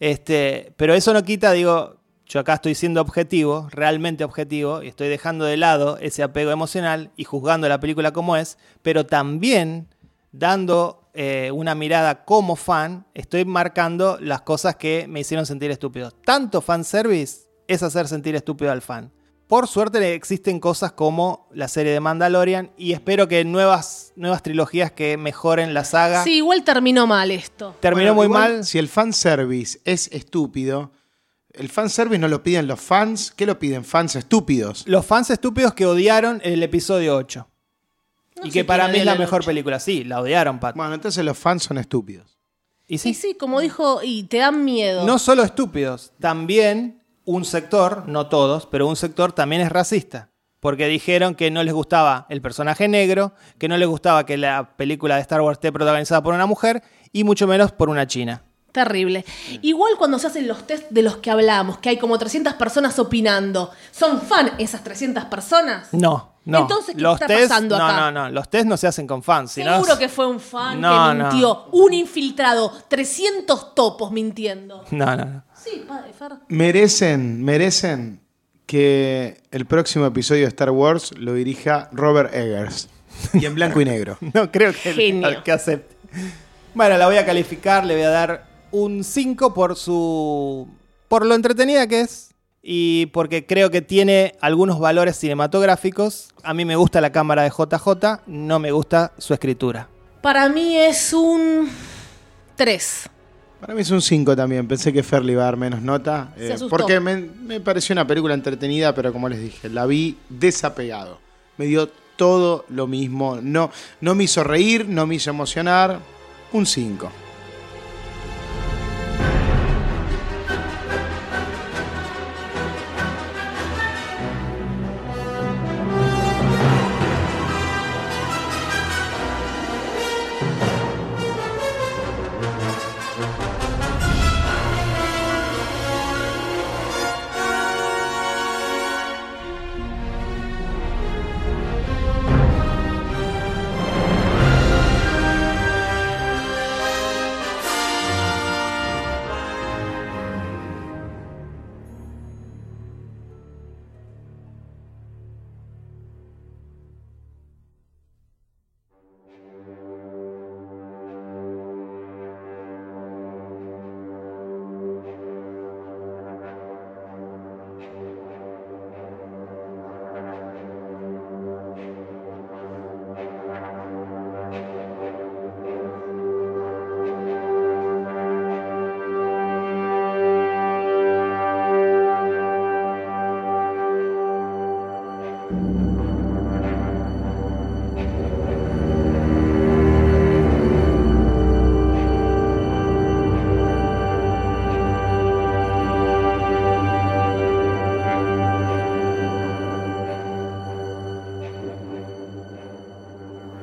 Este, pero eso no quita, digo, yo acá estoy siendo objetivo, realmente objetivo, y estoy dejando de lado ese apego emocional y juzgando la película como es, pero también dando eh, una mirada como fan, estoy marcando las cosas que me hicieron sentir estúpido. Tanto fanservice es hacer sentir estúpido al fan. Por suerte existen cosas como la serie de Mandalorian y espero que nuevas, nuevas trilogías que mejoren la saga. Sí, igual terminó mal esto. Terminó Bueno, muy igual, mal. Si el fanservice es estúpido, el fanservice no lo piden los fans. ¿Qué lo piden? Fans estúpidos. Los fans estúpidos que odiaron el episodio 8. No y sé que para quién mí es la odia mejor película. Sí, la odiaron, Pat. Bueno, entonces los fans son estúpidos. y Sí, sí, sí, como dijo, y te dan miedo. no solo estúpidos, también un sector, no todos, pero un sector también es racista. Porque dijeron que no les gustaba el personaje negro, que no les gustaba que la película de Star Wars esté protagonizada por una mujer y mucho menos por una china. Terrible. Igual cuando se hacen los test de los que hablamos, que hay como 300 personas opinando, ¿son fan esas 300 personas? No, no. Entonces, ¿qué los está test, pasando no, acá? no, no. Los test no se hacen con fans. sino- Seguro que fue un fan No, que no. mintió. Un infiltrado. 300 topos mintiendo. No, no, no. Sí, padre, Fer. Merecen, merecen que el próximo episodio de Star Wars lo dirija Robert Eggers. Y en blanco y negro. No creo que, Genio. que acepte. Bueno, la voy a calificar, le voy a dar un 5 por su. por lo entretenida que es. Y porque creo que tiene algunos valores cinematográficos. A mí me gusta la cámara de JJ, no me gusta su escritura. Para mí es un 3. Para mí es un 5 también. Pensé que Fer le iba a dar menos nota. Eh, porque me, me pareció una película entretenida, pero como les dije, la vi desapegado. Me dio todo lo mismo. No, no me hizo reír, no me hizo emocionar. Un 5.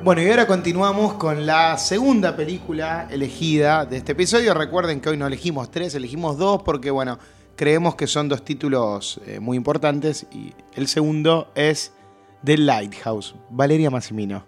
Bueno, y ahora continuamos con la segunda película elegida de este episodio. Recuerden que hoy no elegimos tres, elegimos dos porque, bueno, creemos que son dos títulos eh, muy importantes y el segundo es The Lighthouse. Valeria Massimino,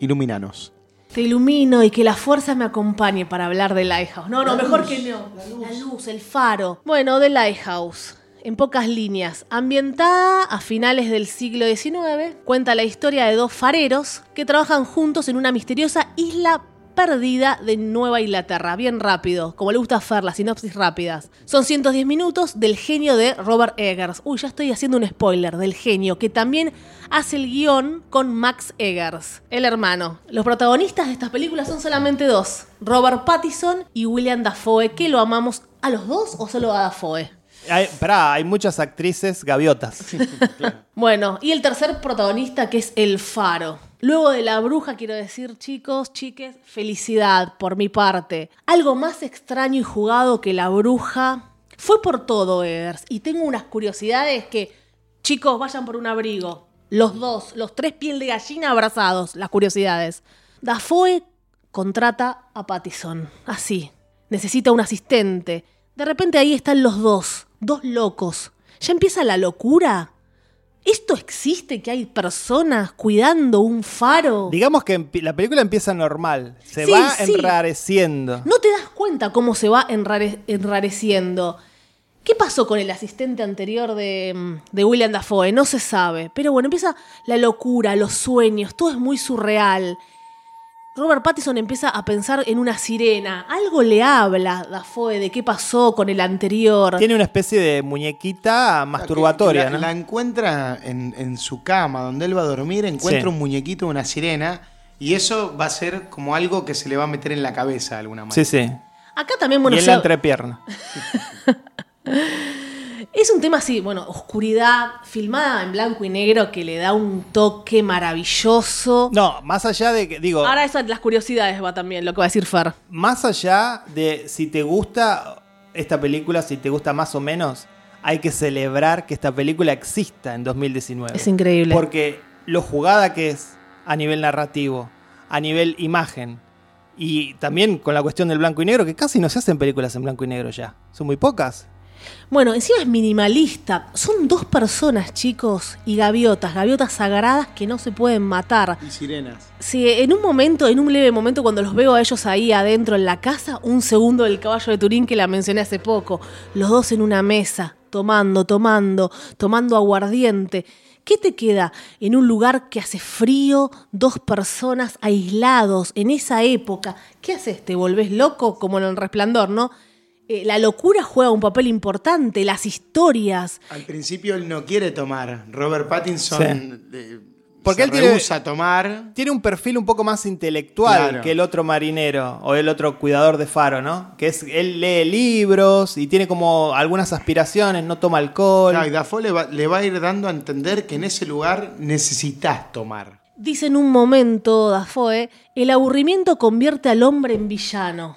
iluminanos. Te ilumino y que la fuerza me acompañe para hablar de Lighthouse. No, no, mejor que no. La luz. el faro. Bueno, The Lighthouse. En pocas líneas, ambientada a finales del siglo XIX, cuenta la historia de dos fareros que trabajan juntos en una misteriosa isla perdida de Nueva Inglaterra. Bien rápido, como le gusta hacer las sinopsis rápidas. Son 110 minutos del genio de Robert Eggers. Uy, ya estoy haciendo un spoiler del genio, que también hace el guion con Max Eggers, el hermano. Los protagonistas de estas películas son solamente dos, Robert Pattinson y William Dafoe, que lo amamos a los dos o solo a Dafoe. Hay, hay muchas actrices gaviotas. Bueno, y el tercer protagonista que es el faro. Luego de la bruja, quiero decir, chicos, chiques, felicidad por mi parte. Algo más extraño y jugado que la bruja fue por todo, Eggers. Y tengo unas curiosidades que, chicos, vayan por un abrigo. Los dos, los tres piel de gallina abrazados, las curiosidades. Dafoe contrata a Pattison. Así. Necesita un asistente. De repente ahí están los dos dos locos. ¿Ya empieza la locura? ¿Esto existe que hay personas cuidando un faro? Digamos que la película empieza normal, se va enrareciendo. No te das cuenta cómo se va enrareciendo. ¿Qué pasó con el asistente anterior de, de, William Dafoe? No se sabe. Pero bueno, empieza la locura, los sueños, todo es muy surreal. Robert Pattinson empieza a pensar en una sirena. Algo le habla Dafoe de qué pasó con el anterior. Tiene una especie de muñequita masturbatoria, la, ¿no? encuentra en, su cama, donde él va a dormir, encuentra un muñequito, una sirena, y eso va a ser como algo que se le va a meter en la cabeza de alguna manera. Sí, sí. Acá también, bueno, y en la entrepierna. Es un tema así, bueno, oscuridad, filmada en blanco y negro que le da un toque maravilloso. No, más allá de que, digo... Ahora eso las curiosidades va también, lo que va a decir Far. Más allá de si te gusta esta película, si te gusta más o menos, hay que celebrar que esta película exista en 2019. Es increíble. Porque lo jugada que es a nivel narrativo, a nivel imagen, y también con la cuestión del blanco y negro, que casi no se hacen películas en blanco y negro ya. Son muy pocas. Bueno, encima es minimalista. Son dos personas, chicos, y gaviotas, gaviotas sagradas que no se pueden matar. Y sirenas. Sí, en un momento, en un leve momento, cuando los veo a ellos ahí adentro en la casa, un segundo del caballo de Turín que la mencioné hace poco, los dos en una mesa, tomando, tomando, tomando aguardiente. ¿Qué te queda en un lugar que hace frío, dos personas aislados en esa época? ¿Qué haces? ¿Te volvés loco como en el resplandor, no? Eh, la locura juega un papel importante, las historias. Al principio él no quiere tomar. Robert Pattinson eh, Porque él tiene, a tomar. Tiene un perfil un poco más intelectual que el otro marinero o el otro cuidador de faro, ¿no? Que es él lee libros y tiene como algunas aspiraciones, no toma alcohol. y Dafoe le va, le va a ir dando a entender que en ese lugar necesitas tomar. Dice en un momento Dafoe, el aburrimiento convierte al hombre en villano.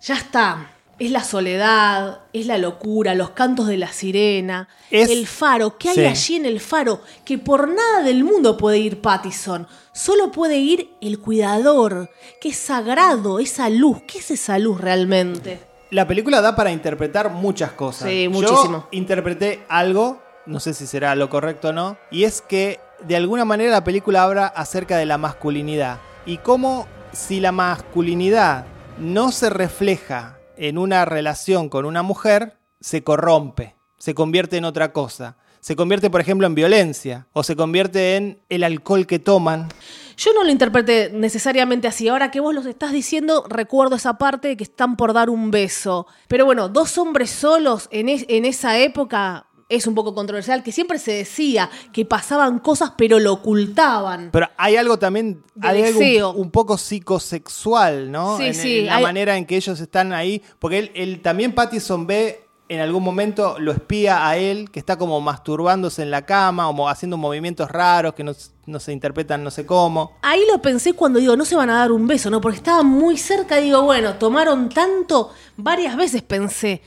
ya está es la soledad, es la locura, los cantos de la sirena, el faro. ¿Qué hay allí en el faro? Que por nada del mundo puede ir Pattison. Solo puede ir el cuidador, que es sagrado, esa luz. ¿Qué es esa luz realmente? La película da para interpretar muchas cosas. Sí, muchísimo. Yo interpreté algo, no sé si será lo correcto o no, y es que de alguna manera la película habla acerca de la masculinidad. Y cómo si la masculinidad no se refleja en una relación con una mujer se corrompe, se convierte en otra cosa. Se convierte, por ejemplo, en violencia o se convierte en el alcohol que toman. Yo no lo interpreté necesariamente así. Ahora que vos los estás diciendo, recuerdo esa parte de que están por dar un beso. Pero bueno, dos hombres solos en, en esa época es un poco controversial, que siempre se decía que pasaban cosas pero lo ocultaban. Pero hay algo también, hay algo un, poco psicosexual, ¿no? Sí, en, sí. la manera en que ellos están ahí, porque él, también Pattison ve en algún momento lo espía a él, que está como masturbándose en la cama, o haciendo movimientos raros que no, no, se interpretan no sé cómo. Ahí lo pensé cuando digo, no se van a dar un beso, ¿no? Porque estaban muy cerca, digo, bueno, tomaron tanto, varias veces pensé,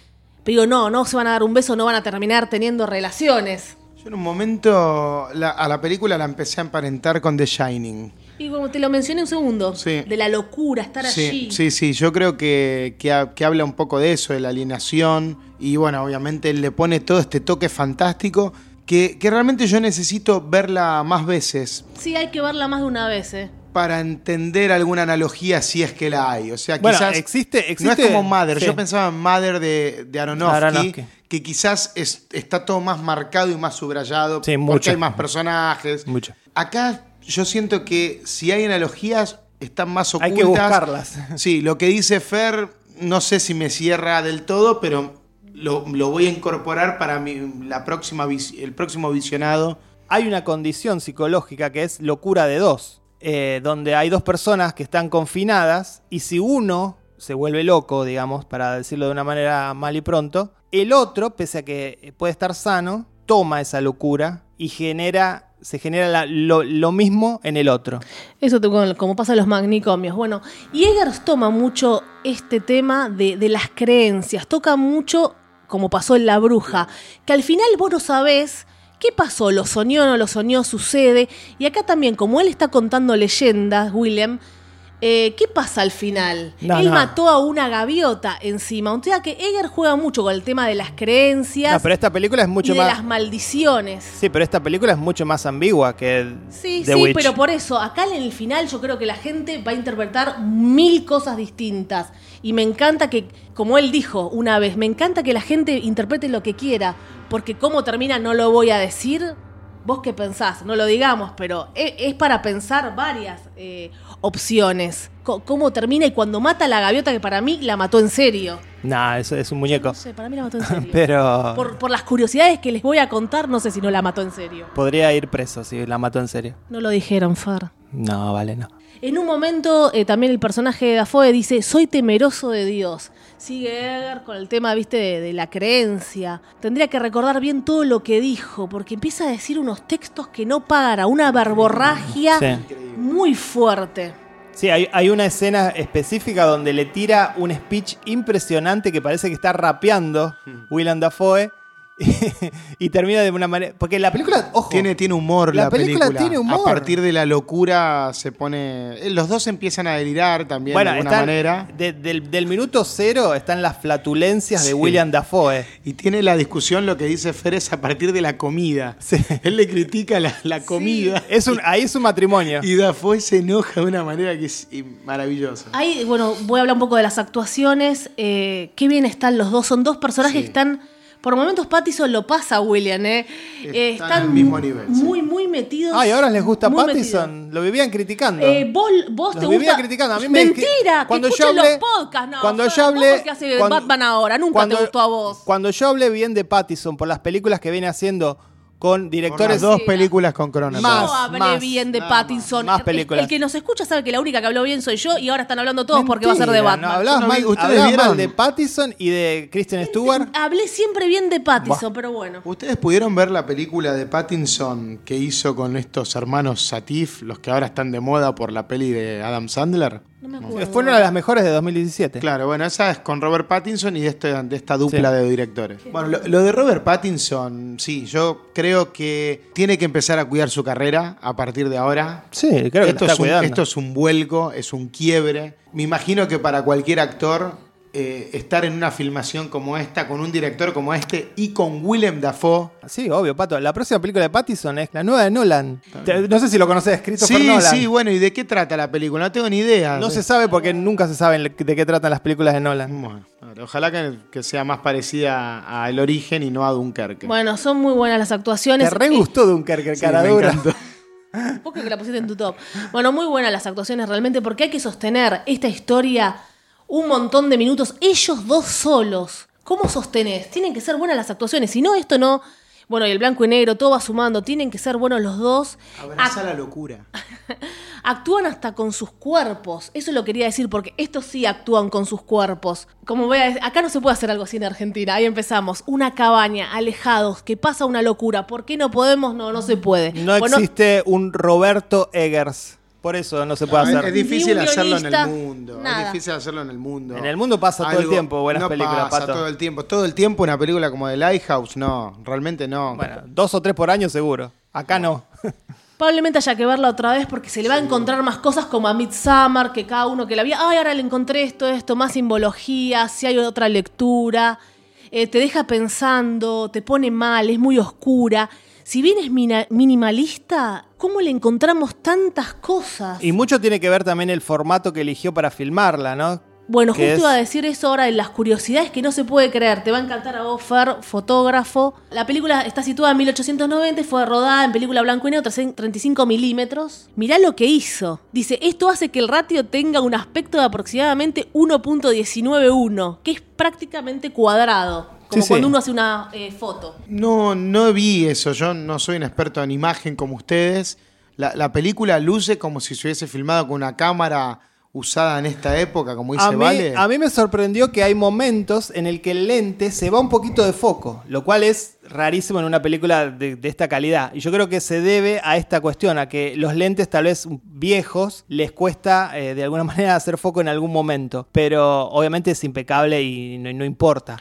digo, no, no se van a dar un beso, no van a terminar teniendo relaciones. Yo en un momento a la película la empecé a emparentar con The Shining. Y como te lo mencioné un segundo, Sí. de la locura, estar allí. Sí, sí, yo creo que, que habla un poco de eso, de la alienación. Y bueno, obviamente él le pone todo este toque fantástico que, que realmente yo necesito verla más veces Sí, hay que verla más de una vez, ¿eh? Para entender alguna analogía si es que la hay. O sea, Bueno, quizás existe- no existe- es como Mother. sí. Yo pensaba en Mother de, de Aronofsky, Aronofsky. que quizás es- está todo más marcado y más subrayado Sí, porque mucho. hay más personajes. Mucho. Acá yo siento que si hay analogías están más ocultas. Hay que buscarlas. Sí, lo que dice Fer, no sé si me cierra del todo, pero lo, lo voy a incorporar para mi- la próxima el próximo visionado. Hay una condición psicológica que es locura de dos, eh, donde hay dos personas que están confinadas y si uno se vuelve loco, digamos, para decirlo de una manera mal y pronto, el otro, pese a que puede estar sano, toma esa locura y genera, se genera lo mismo en el otro. Eso te- como pasa en los magnicomios. Bueno, y Eggers toma mucho este tema de, de las creencias, toca mucho, como pasó en La Bruja, que al final vos no sabés qué pasó, lo soñó, no lo soñó, sucede. Y acá también, como él está contando leyendas, William, eh, ¿qué pasa al final? No, él no. mató a una gaviota encima. O sea que Eggers juega mucho con el tema de las creencias No, pero esta película es y mucho de más... las maldiciones. Sí, pero esta película es mucho más ambigua que Sí, The sí, Witch. pero por eso, acá en el final yo creo que la gente va a interpretar mil cosas distintas. Y me encanta que, como él dijo una vez, me encanta que la gente interprete lo que quiera, porque cómo termina no lo voy a decir. ¿Vos qué pensás? No lo digamos, pero e- es, para pensar varias eh, opciones. ¿Cómo termina y cuando mata a la gaviota, que para mí la mató en serio? Nah, eso es un muñeco. No sé, para mí la mató en serio. Pero Por, por las curiosidades que les voy a contar, no sé si no la mató en serio. podría ir preso si la mató en serio. No lo dijeron, Far. No, vale, no. En un momento eh, también el personaje de Dafoe dice, soy temeroso de Dios. Sigue Edgar con el tema, viste, de, de la creencia. Tendría que recordar bien todo lo que dijo, porque empieza a decir unos textos que no para, una verborragia Sí. Muy fuerte. Sí, hay, hay una escena específica donde le tira un speech impresionante que parece que está rapeando Willem Dafoe y, termina de una manera... Porque la película, ojo, Tiene, tiene humor la, La película tiene humor. A partir de la locura se pone. eh, Los dos empiezan a delirar también bueno, de alguna están- manera. de- del, del minuto cero están las flatulencias de. William Dafoe. Y tiene la discusión, lo que dice Fer es a partir de la comida. Sí. Él le critica la, la comida. Es un, ahí es un matrimonio. Y Dafoe se enoja de una manera que es maravillosa. Ahí, bueno, voy a hablar un poco de las actuaciones. Eh, qué bien están los dos. Son dos personajes Sí. que están. Por momentos Pattison lo pasa, William, ¿eh? Eh, Están al mismo nivel, sí. Muy, muy metidos. Ay, ahora les gusta Pattison. Lo vivían criticando. Eh, vos, vos Los te vivía gusta. criticando. A mí me- Mentira, cuando que yo hablé- los podcasts. No, cuando yo hablé- hace cuando- Batman ahora, nunca cuando- te gustó a vos. Cuando yo hablé bien de Pattison por las películas que viene haciendo con directores dos Sí. películas con Cronenberg. Más, Yo hablé más, bien de más, Pattinson. más El- películas. El, que nos escucha sabe que la única que habló bien soy yo y ahora están hablando todos porque va a ser de Batman. No, hablabas no mal, ¿ustedes vieron? de Pattison y de Kristen Stewart. Hablé siempre bien de Pattinson, pero bueno. ¿Ustedes pudieron ver la película de Pattinson que hizo con estos hermanos Satif, los que ahora están de moda por la peli de Adam Sandler? No me acuerdo. Fue una de las mejores de 2017. Claro, bueno, esa es con Robert Pattinson y de, este- de esta dupla de directores. Bueno, lo, lo de Robert Pattinson, sí, yo creo que tiene que empezar a cuidar su carrera a partir de ahora. Sí, creo que esto, está es un, cuidando. esto es un vuelco, es un quiebre. Me imagino que para cualquier actor eh, estar en una filmación como esta, con un director como este y con Willem Dafoe. Sí, obvio, Pato. La próxima película de Pattison es la nueva de Nolan. No sé si lo conoces, escrito por Sí, Nolan. sí, bueno, ¿y de qué trata la película? No tengo ni idea. No se sabe porque nunca se sabe de qué tratan las películas de Nolan. Bueno, ojalá que, que sea más parecida a El Origen y no a Dunkerque. Bueno, son muy buenas las actuaciones. Te re gustó Dunkerque, Sí, cara me dura. encantó. Eh, ¿Por qué que la pusiste en tu top? Bueno, muy buenas las actuaciones realmente porque hay que sostener esta historia un montón de minutos, ellos dos solos. ¿Cómo sostenés? Tienen que ser buenas las actuaciones, si no, esto no. Bueno, y el blanco y negro, todo va sumando, tienen que ser buenos los dos. Abraza la locura. Actúan hasta con sus cuerpos. Eso lo quería decir porque estos sí actúan con sus cuerpos. Como voy a decir, acá no se puede hacer algo así en Argentina. Ahí empezamos. Una cabaña, alejados, que pasa una locura. ¿Por qué no podemos? No, no se puede. No Bueno, existe un Roberto Eggers. Por eso no se puede No, es, hacer. es difícil hacerlo en el mundo. nada. Es difícil hacerlo en el mundo. En el mundo pasa todo el tiempo buenas no películas, pasa Pato. todo el tiempo. Todo el tiempo una película como The Lighthouse, no. Realmente no. Bueno, dos o tres por año seguro. Acá no. Probablemente haya que verla otra vez porque se le va a encontrar más cosas como a Midsummer, que cada uno que la vio, ay, ahora le encontré esto, esto, más simbología, si hay otra lectura, eh, te deja pensando, te pone mal, es muy oscura. Si bien es mina- minimalista, ¿cómo le encontramos tantas cosas? Y mucho tiene que ver también el formato que eligió para filmarla, ¿no? Bueno, justo es- iba a decir eso ahora en las curiosidades que no se puede creer. Te va a encantar a vos, Fer, fotógrafo. La película está situada en 1890 y fue rodada en película blanco y negro, 35 milímetros. Mirá lo que hizo. Dice, esto hace que el ratio tenga un aspecto de aproximadamente 1.191, que es prácticamente cuadrado. Como Sí, sí. cuando uno hace una eh, foto. No, no vi eso. Yo no soy un experto en imagen como ustedes. La, la película luce como si se hubiese filmado con una cámara usada en esta época, como dice A mí, Vale. a mí me sorprendió que hay momentos en el que el lente se va un poquito de foco, lo cual es rarísimo en una película de, de esta calidad. Y yo creo que se debe a esta cuestión, a que los lentes tal vez viejos les cuesta eh, de alguna manera hacer foco en algún momento. Pero obviamente es impecable y no, no importa.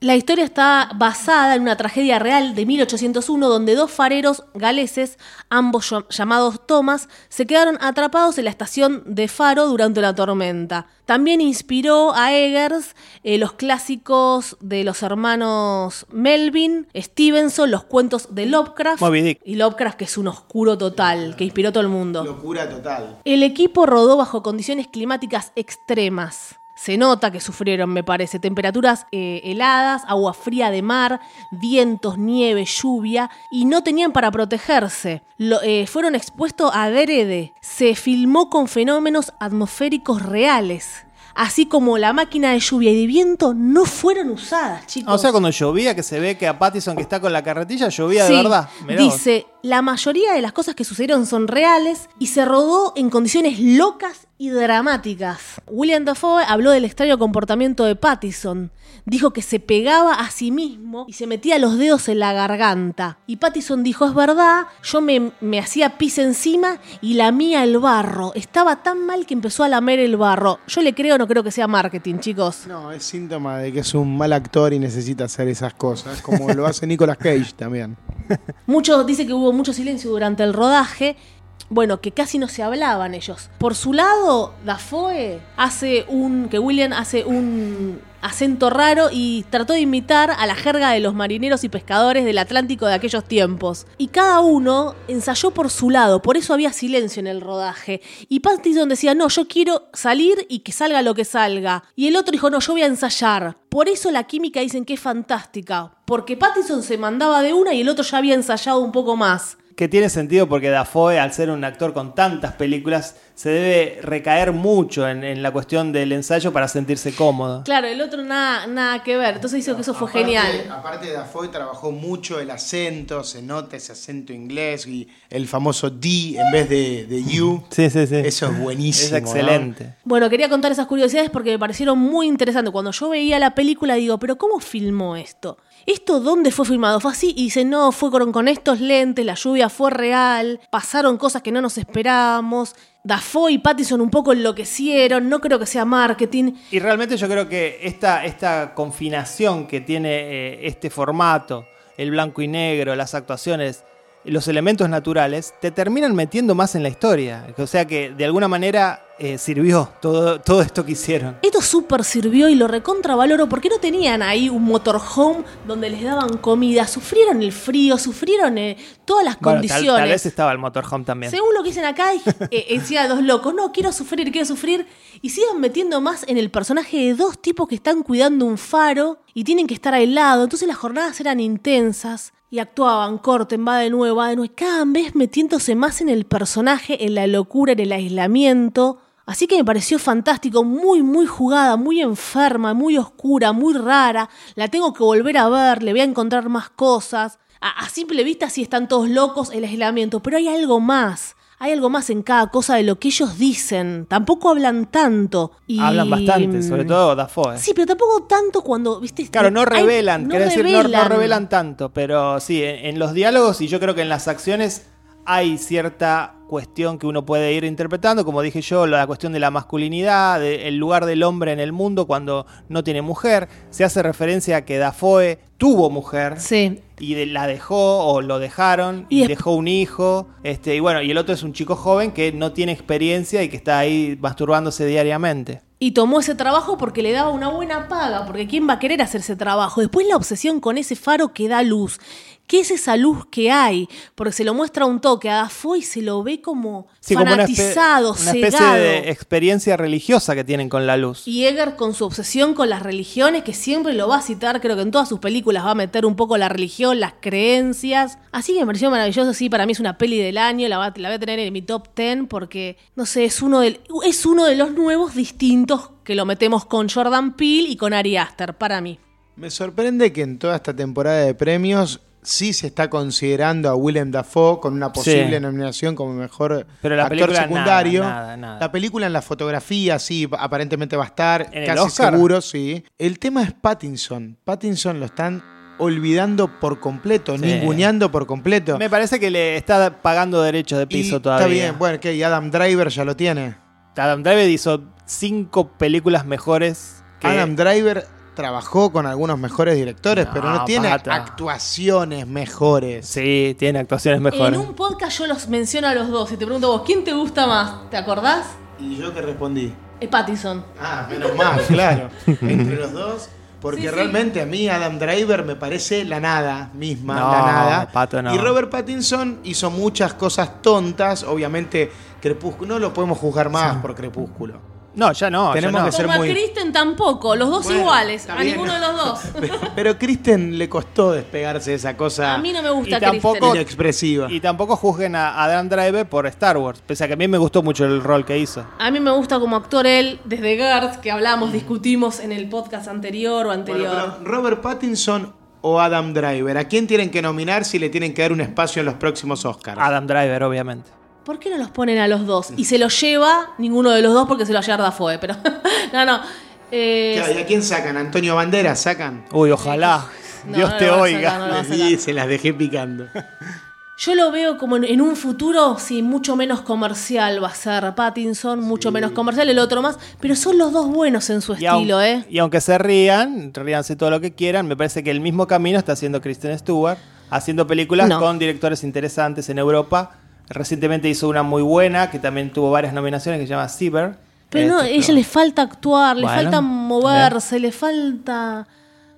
La historia está basada en una tragedia real de 1801 donde dos fareros galeses, ambos llam- llamados Thomas, se quedaron atrapados en la estación de Faro durante la tormenta. También inspiró a Eggers eh, los clásicos de los hermanos Melvin, Stevenson, los cuentos de Lovecraft Moby Dick. y Lovecraft que es un oscuro total, que inspiró a todo el mundo. Locura total. El equipo rodó bajo condiciones climáticas extremas. Se nota que sufrieron, me parece, temperaturas eh, heladas, agua fría de mar, vientos, nieve, lluvia, y no tenían para protegerse. Lo- eh, fueron expuestos a adrede. Se filmó con fenómenos atmosféricos reales. Así como la máquina de lluvia y de viento no fueron usadas, chicos. O sea, cuando llovía, que se ve que a Pattison que está con la carretilla llovía de verdad. Mirá vos. dice, la mayoría de las cosas que sucedieron son reales y se rodó en condiciones locas y dramáticas. William Dafoe habló del extraño comportamiento de Pattison. Dijo que se pegaba a sí mismo y se metía los dedos en la garganta. Y Pattison dijo, es verdad, yo me, me hacía pis encima y lamía el barro. Estaba tan mal que empezó a lamer el barro. Yo le creo, no creo que sea marketing, chicos. No, es síntoma de que es un mal actor y necesita hacer esas cosas, como lo hace Nicolas Cage también. Mucho, dice que hubo mucho silencio durante el rodaje. Bueno, que casi no se hablaban ellos. Por su lado, Dafoe hace un. que William hace un acento raro y trató de imitar a la jerga de los marineros y pescadores del Atlántico de aquellos tiempos. Y cada uno ensayó por su lado, por eso había silencio en el rodaje. Y Pattinson decía, no, yo quiero salir y que salga lo que salga. Y el otro dijo, no, yo voy a ensayar. Por eso la química dicen que es fantástica. Porque Pattinson se mandaba de una y el otro ya había ensayado un poco más. Que tiene sentido porque Dafoe, al ser un actor con tantas películas, se debe recaer mucho en, en la cuestión del ensayo para sentirse cómodo. Claro, el otro nada, nada que ver. Entonces dice que eso fue Aparte- genial. Aparte, Dafoe trabajó mucho el acento, se nota ese acento inglés y el famoso D en vez de, de U. Sí, sí, sí. Eso es buenísimo. Es excelente. Bueno, quería contar esas curiosidades porque me parecieron muy interesantes. Cuando yo veía la película digo, pero ¿cómo filmó esto? ¿Esto dónde fue filmado? ¿Fue así? Y dice, no, fue con, con estos lentes, la lluvia fue real, pasaron cosas que no nos esperábamos. Dafoe y Pattison un poco enloquecieron, no creo que sea marketing. Y realmente yo creo que esta, esta confinación que tiene eh, este formato, el blanco y negro, las actuaciones, los elementos naturales, te terminan metiendo más en la historia. O sea que de alguna manera eh, sirvió todo, todo esto que hicieron. Esto súper sirvió y lo recontravaloro porque no tenían ahí un motorhome donde les daban comida. Sufrieron el frío, sufrieron eh, todas las Bueno, condiciones. tal vez estaba el motorhome también. Según lo que dicen acá, eh, encima dos locos, no, quiero sufrir, quiero sufrir. Y siguen metiendo más en el personaje de dos tipos que están cuidando un faro y tienen que estar aislados. Entonces las jornadas eran intensas y actuaban, corten, va de nuevo, va de nuevo. Cada vez metiéndose más en el personaje, en la locura, en el aislamiento. Así que me pareció fantástico, muy, muy jugada, muy enferma, muy oscura, muy rara. La tengo que volver a ver, le voy a encontrar más cosas. A, a simple vista sí están todos locos el aislamiento, pero hay algo más. Hay algo más en cada cosa de lo que ellos dicen. Tampoco hablan tanto. Y... Hablan bastante, sobre todo Dafoe. Sí, pero tampoco tanto cuando, viste... Claro, no hay- revelan, no quiero decir, no- no, revelan. revelan tanto, pero sí, en, en los diálogos y yo creo que en las acciones hay cierta cuestión que uno puede ir interpretando, como dije yo, la cuestión de la masculinidad, de- el lugar del hombre en el mundo cuando no tiene mujer. Se hace referencia a que Dafoe tuvo mujer Sí. y de- la dejó o lo dejaron Y dejó un hijo. Este, y bueno, y el otro es un chico joven que no tiene experiencia y que está ahí masturbándose diariamente. Y tomó ese trabajo porque le daba una buena paga, porque ¿quién va a querer hacer ese trabajo? Después la obsesión con ese faro que da luz. ¿Qué es esa luz que hay? Porque se lo muestra un toque a Dafoe y se lo ve como Sí, como una, espe- fanatizado, una especie de experiencia religiosa que tienen con la luz. Y Eger con su obsesión con las religiones, que siempre lo va a citar, creo que en todas sus películas va a meter un poco la religión, las creencias. Así que me pareció maravilloso, sí, para mí es una peli del año, la, va- la voy a tener en mi top 10 porque, no sé, es uno, del, es uno de los nuevos distintos que lo metemos con Jordan Peele y con Ari Aster, para mí. Me sorprende que en toda esta temporada de premios sí se está considerando a Willem Dafoe con una posible Sí. nominación como mejor Pero la actor secundario. nada, nada, nada. La película en la fotografía sí, aparentemente va a estar, ¿En el casi seguro, sí. El tema es Pattinson. Pattinson lo están olvidando por completo, Sí. ninguneando por completo. Me parece que le está pagando derechos de Y piso todavía. Está bien, bueno, que Adam Driver ya lo tiene. Adam Driver hizo cinco películas mejores que Adam Driver trabajó con algunos mejores directores, No, pero no tiene pata. actuaciones mejores. Sí, tiene actuaciones mejores. En un podcast yo los menciono a los dos y te pregunto vos, ¿quién te gusta más? ¿Te acordás? ¿Y yo qué respondí? Es Pattison. Ah, menos mal, claro. Entre los dos. Porque Sí, sí. realmente a mí Adam Driver me parece la nada misma, No, la nada. Pato, no. Y Robert Pattinson hizo muchas cosas tontas. Obviamente, Crepúsculo, no lo podemos juzgar más por Crepúsculo. No, ya no. Tenemos ya no. que ser Como a muy- Kristen tampoco, los dos Bueno, iguales, a ninguno de los dos. Pero, pero Kristen le costó despegarse de esa cosa A mí no me gusta Y tampoco- Kristen. inexpresiva. Y tampoco juzguen a Adam Driver por Star Wars. Pese a que a mí me gustó mucho el rol que hizo. A mí me gusta como actor él, desde Garth, que hablamos, discutimos en el podcast anterior o Bueno, anterior. pero Robert Pattinson o Adam Driver, ¿a quién tienen que nominar si le tienen que dar un espacio en los próximos Oscars? Adam Driver, obviamente. ¿Por qué no los ponen a los dos? Y se los lleva ninguno de los dos porque se lo lleva Dafoe, pero. no, no. Eh, Claro, ¿Y a quién sacan? ¿Antonio Banderas sacan? Uy, ojalá. No, Dios no te oiga. sacar, no se las dejé picando. Yo lo veo como en, un futuro, sí, mucho menos comercial va a ser Pattinson, mucho menos comercial, el otro más, pero son los dos buenos en su Y, aun- estilo, ¿eh? y aunque se rían, ríanse todo lo que quieran, me parece que el mismo camino está haciendo Kristen Stewart, haciendo películas No. con directores interesantes en Europa. Recientemente hizo una muy buena, que también tuvo varias nominaciones, que se llama Cyber. Pero no, a Este, ella le falta actuar, le Bueno, falta moverse, le falta...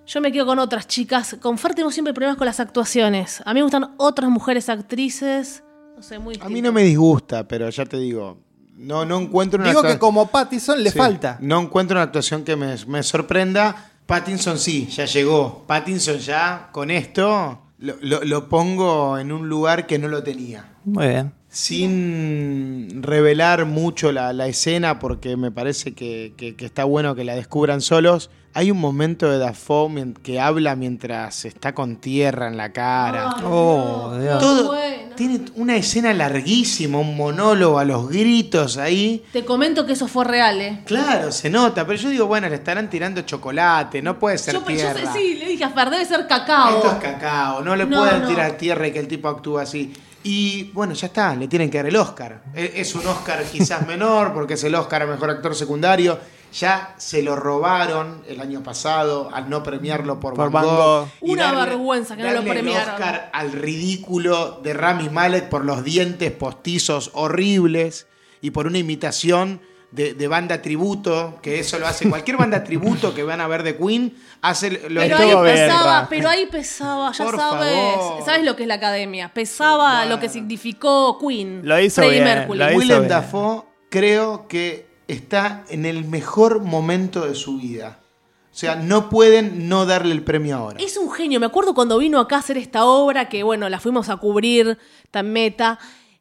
Yo me quedo con otras chicas. Con Fer tenemos siempre problemas con las actuaciones. A mí me gustan otras mujeres actrices. No sé, muy A mí no me disgusta, pero ya te digo, no, no encuentro una Digo que como Pattison le Sí, falta. No encuentro una actuación que me, me sorprenda. Pattinson sí, ya llegó. Pattinson ya, con esto, lo, lo- lo pongo en un lugar que no lo tenía. Muy bien. Sin revelar mucho la, la escena, porque me parece que, que- que está bueno que la descubran solos. Hay un momento de Dafoe que habla mientras está con tierra en la cara. Ay, Oh, no, Dios. Todo bueno. tiene una escena larguísima, un monólogo a los gritos ahí. Te comento que eso fue real, ¿eh? Claro, se nota, pero yo digo, bueno, le estarán tirando chocolate, no puede ser Yo, yo tierra. sé- sí, le dije a Fer, debe ser cacao. Esto es cacao, no le No, pueden no. tirar tierra y que el tipo actúe así. Y bueno, ya está, le tienen que dar el Oscar. E- Es un Oscar quizás menor, porque es el Oscar a mejor actor secundario. Ya se lo robaron el año pasado al no premiarlo por, Por Van Van Gogh. Gogh. Y Una vergüenza que no lo darle premiaron. El Oscar al ridículo de Rami Malek por los dientes postizos horribles y por una imitación de, de banda tributo, que eso lo hace cualquier banda tributo que van a ver de Queen, hace lo Pero ahí pesaba, pero ahí pesaba, ya Por sabes, favor. sabes lo que es la academia, pesaba Bueno. lo que significó Queen, Lo hizo Freddie bien, Mercury. lo hizo bien. Dafoe creo que está en el mejor momento de su vida. O sea, no pueden no darle el premio ahora. Es un genio, me acuerdo cuando vino acá a hacer esta obra, que bueno, la fuimos a cubrir, tan meta,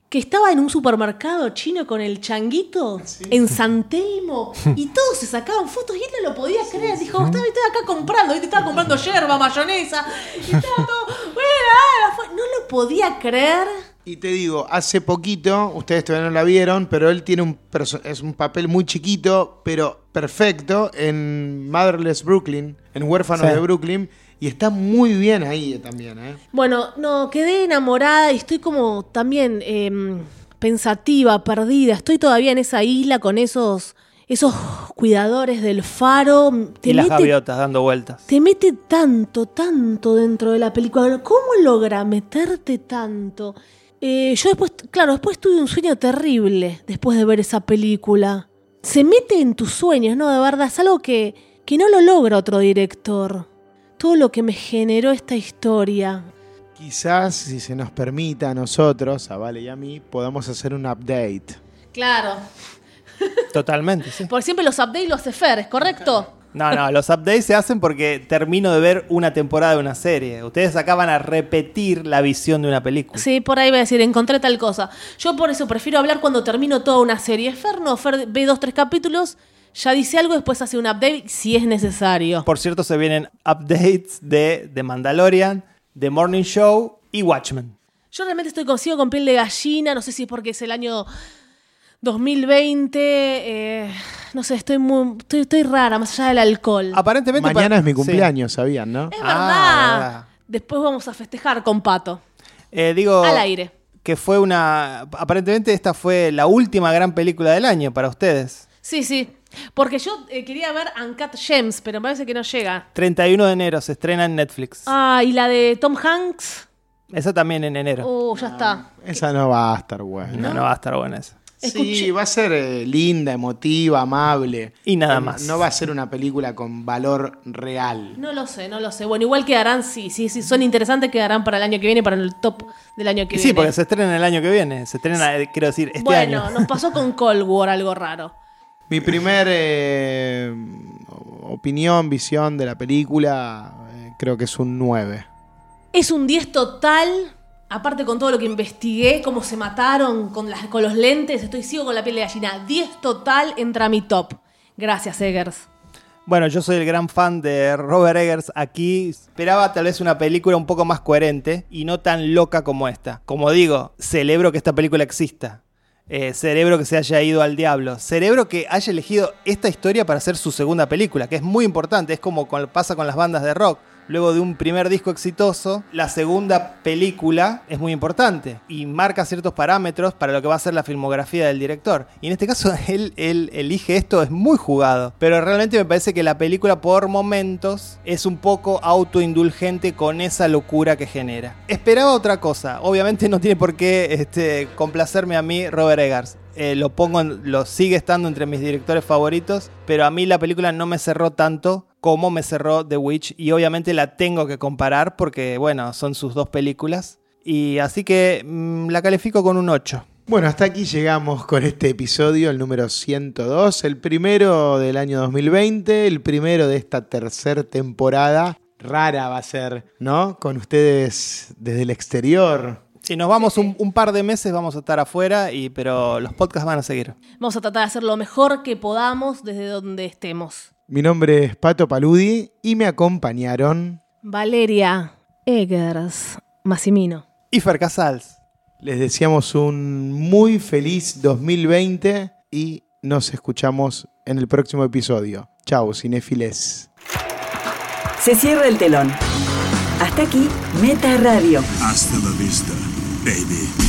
que estaba en un supermercado chino con el changuito en San Telmo y todos se sacaban fotos y él no lo podía creer. Dijo, estaba, estoy acá comprando, ¿viste? estaba comprando yerba, mayonesa, y estaba todo, bueno, ah, fue- no lo podía creer. Y te digo, hace poquito, ustedes todavía no la vieron, pero él tiene un es un papel muy chiquito, pero perfecto en Motherless Brooklyn, en Huérfanos Sí. de Brooklyn, y está muy bien ahí también, ¿eh? Bueno, no, quedé enamorada y estoy como también. eh, pensativa, perdida. Estoy todavía en esa isla con esos, esos cuidadores del faro. Te y las mete- gaviotas dando vueltas. te mete tanto, tanto dentro de la película. ¿Cómo logra meterte tanto? Eh, yo después, claro, después tuve un sueño terrible después de ver esa película. Se mete en tus sueños, ¿no? De verdad, es algo que, que no lo logra otro director. Todo lo que me generó esta historia. Quizás, si se nos permita a nosotros, a Vale y a mí, podamos hacer un update. Claro. Totalmente, sí. Por siempre los updates los hace Fer, ¿es correcto? No, no, los updates se hacen porque termino de ver una temporada de una serie. Ustedes acá van a repetir la visión de una película. Sí, por ahí voy a decir, encontré tal cosa. Yo por eso prefiero hablar cuando termino toda una serie. Fer no, Fer ve dos, tres capítulos, ya dice algo, después hace un update si es necesario. Por cierto, se vienen updates de The Mandalorian, The Morning Show y Watchmen. Yo realmente estoy consigo con piel de gallina, no sé si es porque es el año 2020, eh, no sé, estoy muy estoy, estoy rara, más allá del alcohol. Aparentemente Mañana para- es mi sí. cumpleaños, ¿sabían, no? es Ah, verdad. verdad. Después vamos a festejar con Pato. Eh, digo Al aire. que fue una... Aparentemente esta fue la última gran película del año para ustedes. Sí, sí. Porque yo eh, quería ver Uncut Gems, pero me parece que no llega. 31 de enero se estrena en Netflix. Ah, y la de Tom Hanks. Esa también en enero. Oh, ya está. Esa no va a estar buena. no, no va a estar buena esa. Sí, Escuché- va a ser eh, linda, emotiva, amable. Y nada No- más. No va a ser una película con valor real. No lo sé, no lo sé. Bueno, igual quedarán, sí, sí, sí, son interesantes, quedarán para el año que viene, para el top del año que Y viene. sí, porque se estrena el año que viene. Se estrena, eh, quiero decir, este bueno, año. nos pasó con Cold War algo raro. Mi primer eh, opinión, visión de la película, eh, creo que es un 9. Es un 10 total. Aparte con todo lo que investigué, cómo se mataron con, las, con los lentes, estoy sigo con la piel de gallina. 10 total entra a mi top. Gracias, Eggers. Bueno, yo soy el gran fan de Robert Eggers. Aquí esperaba tal vez una película un poco más coherente y no tan loca como esta. Como digo, celebro que esta película exista. Eh, cerebro que se haya ido al diablo. Cerebro que haya elegido esta historia para hacer su segunda película, que es muy importante. Es como pasa con las bandas de rock. Luego de un primer disco exitoso, la segunda película es muy importante y marca ciertos parámetros para lo que va a ser la filmografía del director. Y en este caso, él, elige esto, es muy jugado. Pero realmente me parece que la película, por momentos, es un poco autoindulgente con esa locura que genera. Esperaba otra cosa. Obviamente no tiene por qué este, complacerme a mí, Robert Eggers. Eh, lo pongo, en- lo sigue estando entre mis directores favoritos, pero a mí la película no me cerró tanto como me cerró The Witch y obviamente la tengo que comparar porque, bueno, son sus dos películas. Y así que mm, la califico con un 8. Bueno, hasta aquí llegamos con este episodio, el número 102, el primero del año 2020, el primero de esta tercera temporada. Rara va a ser, ¿no? Con ustedes desde el exterior. Si nos vamos un, un par de meses vamos a estar afuera, y, pero los podcasts van a seguir. Vamos a tratar de hacer lo mejor que podamos desde donde estemos. Mi nombre es Pato Paludi y me acompañaron. Valeria Eggers Massimino. Y Fer Casals. Les deseamos un muy feliz 2020 y nos escuchamos en el próximo episodio. Chao, cinéfiles. Se cierra el telón. Hasta aquí, Meta Radio. Hasta la vista, baby.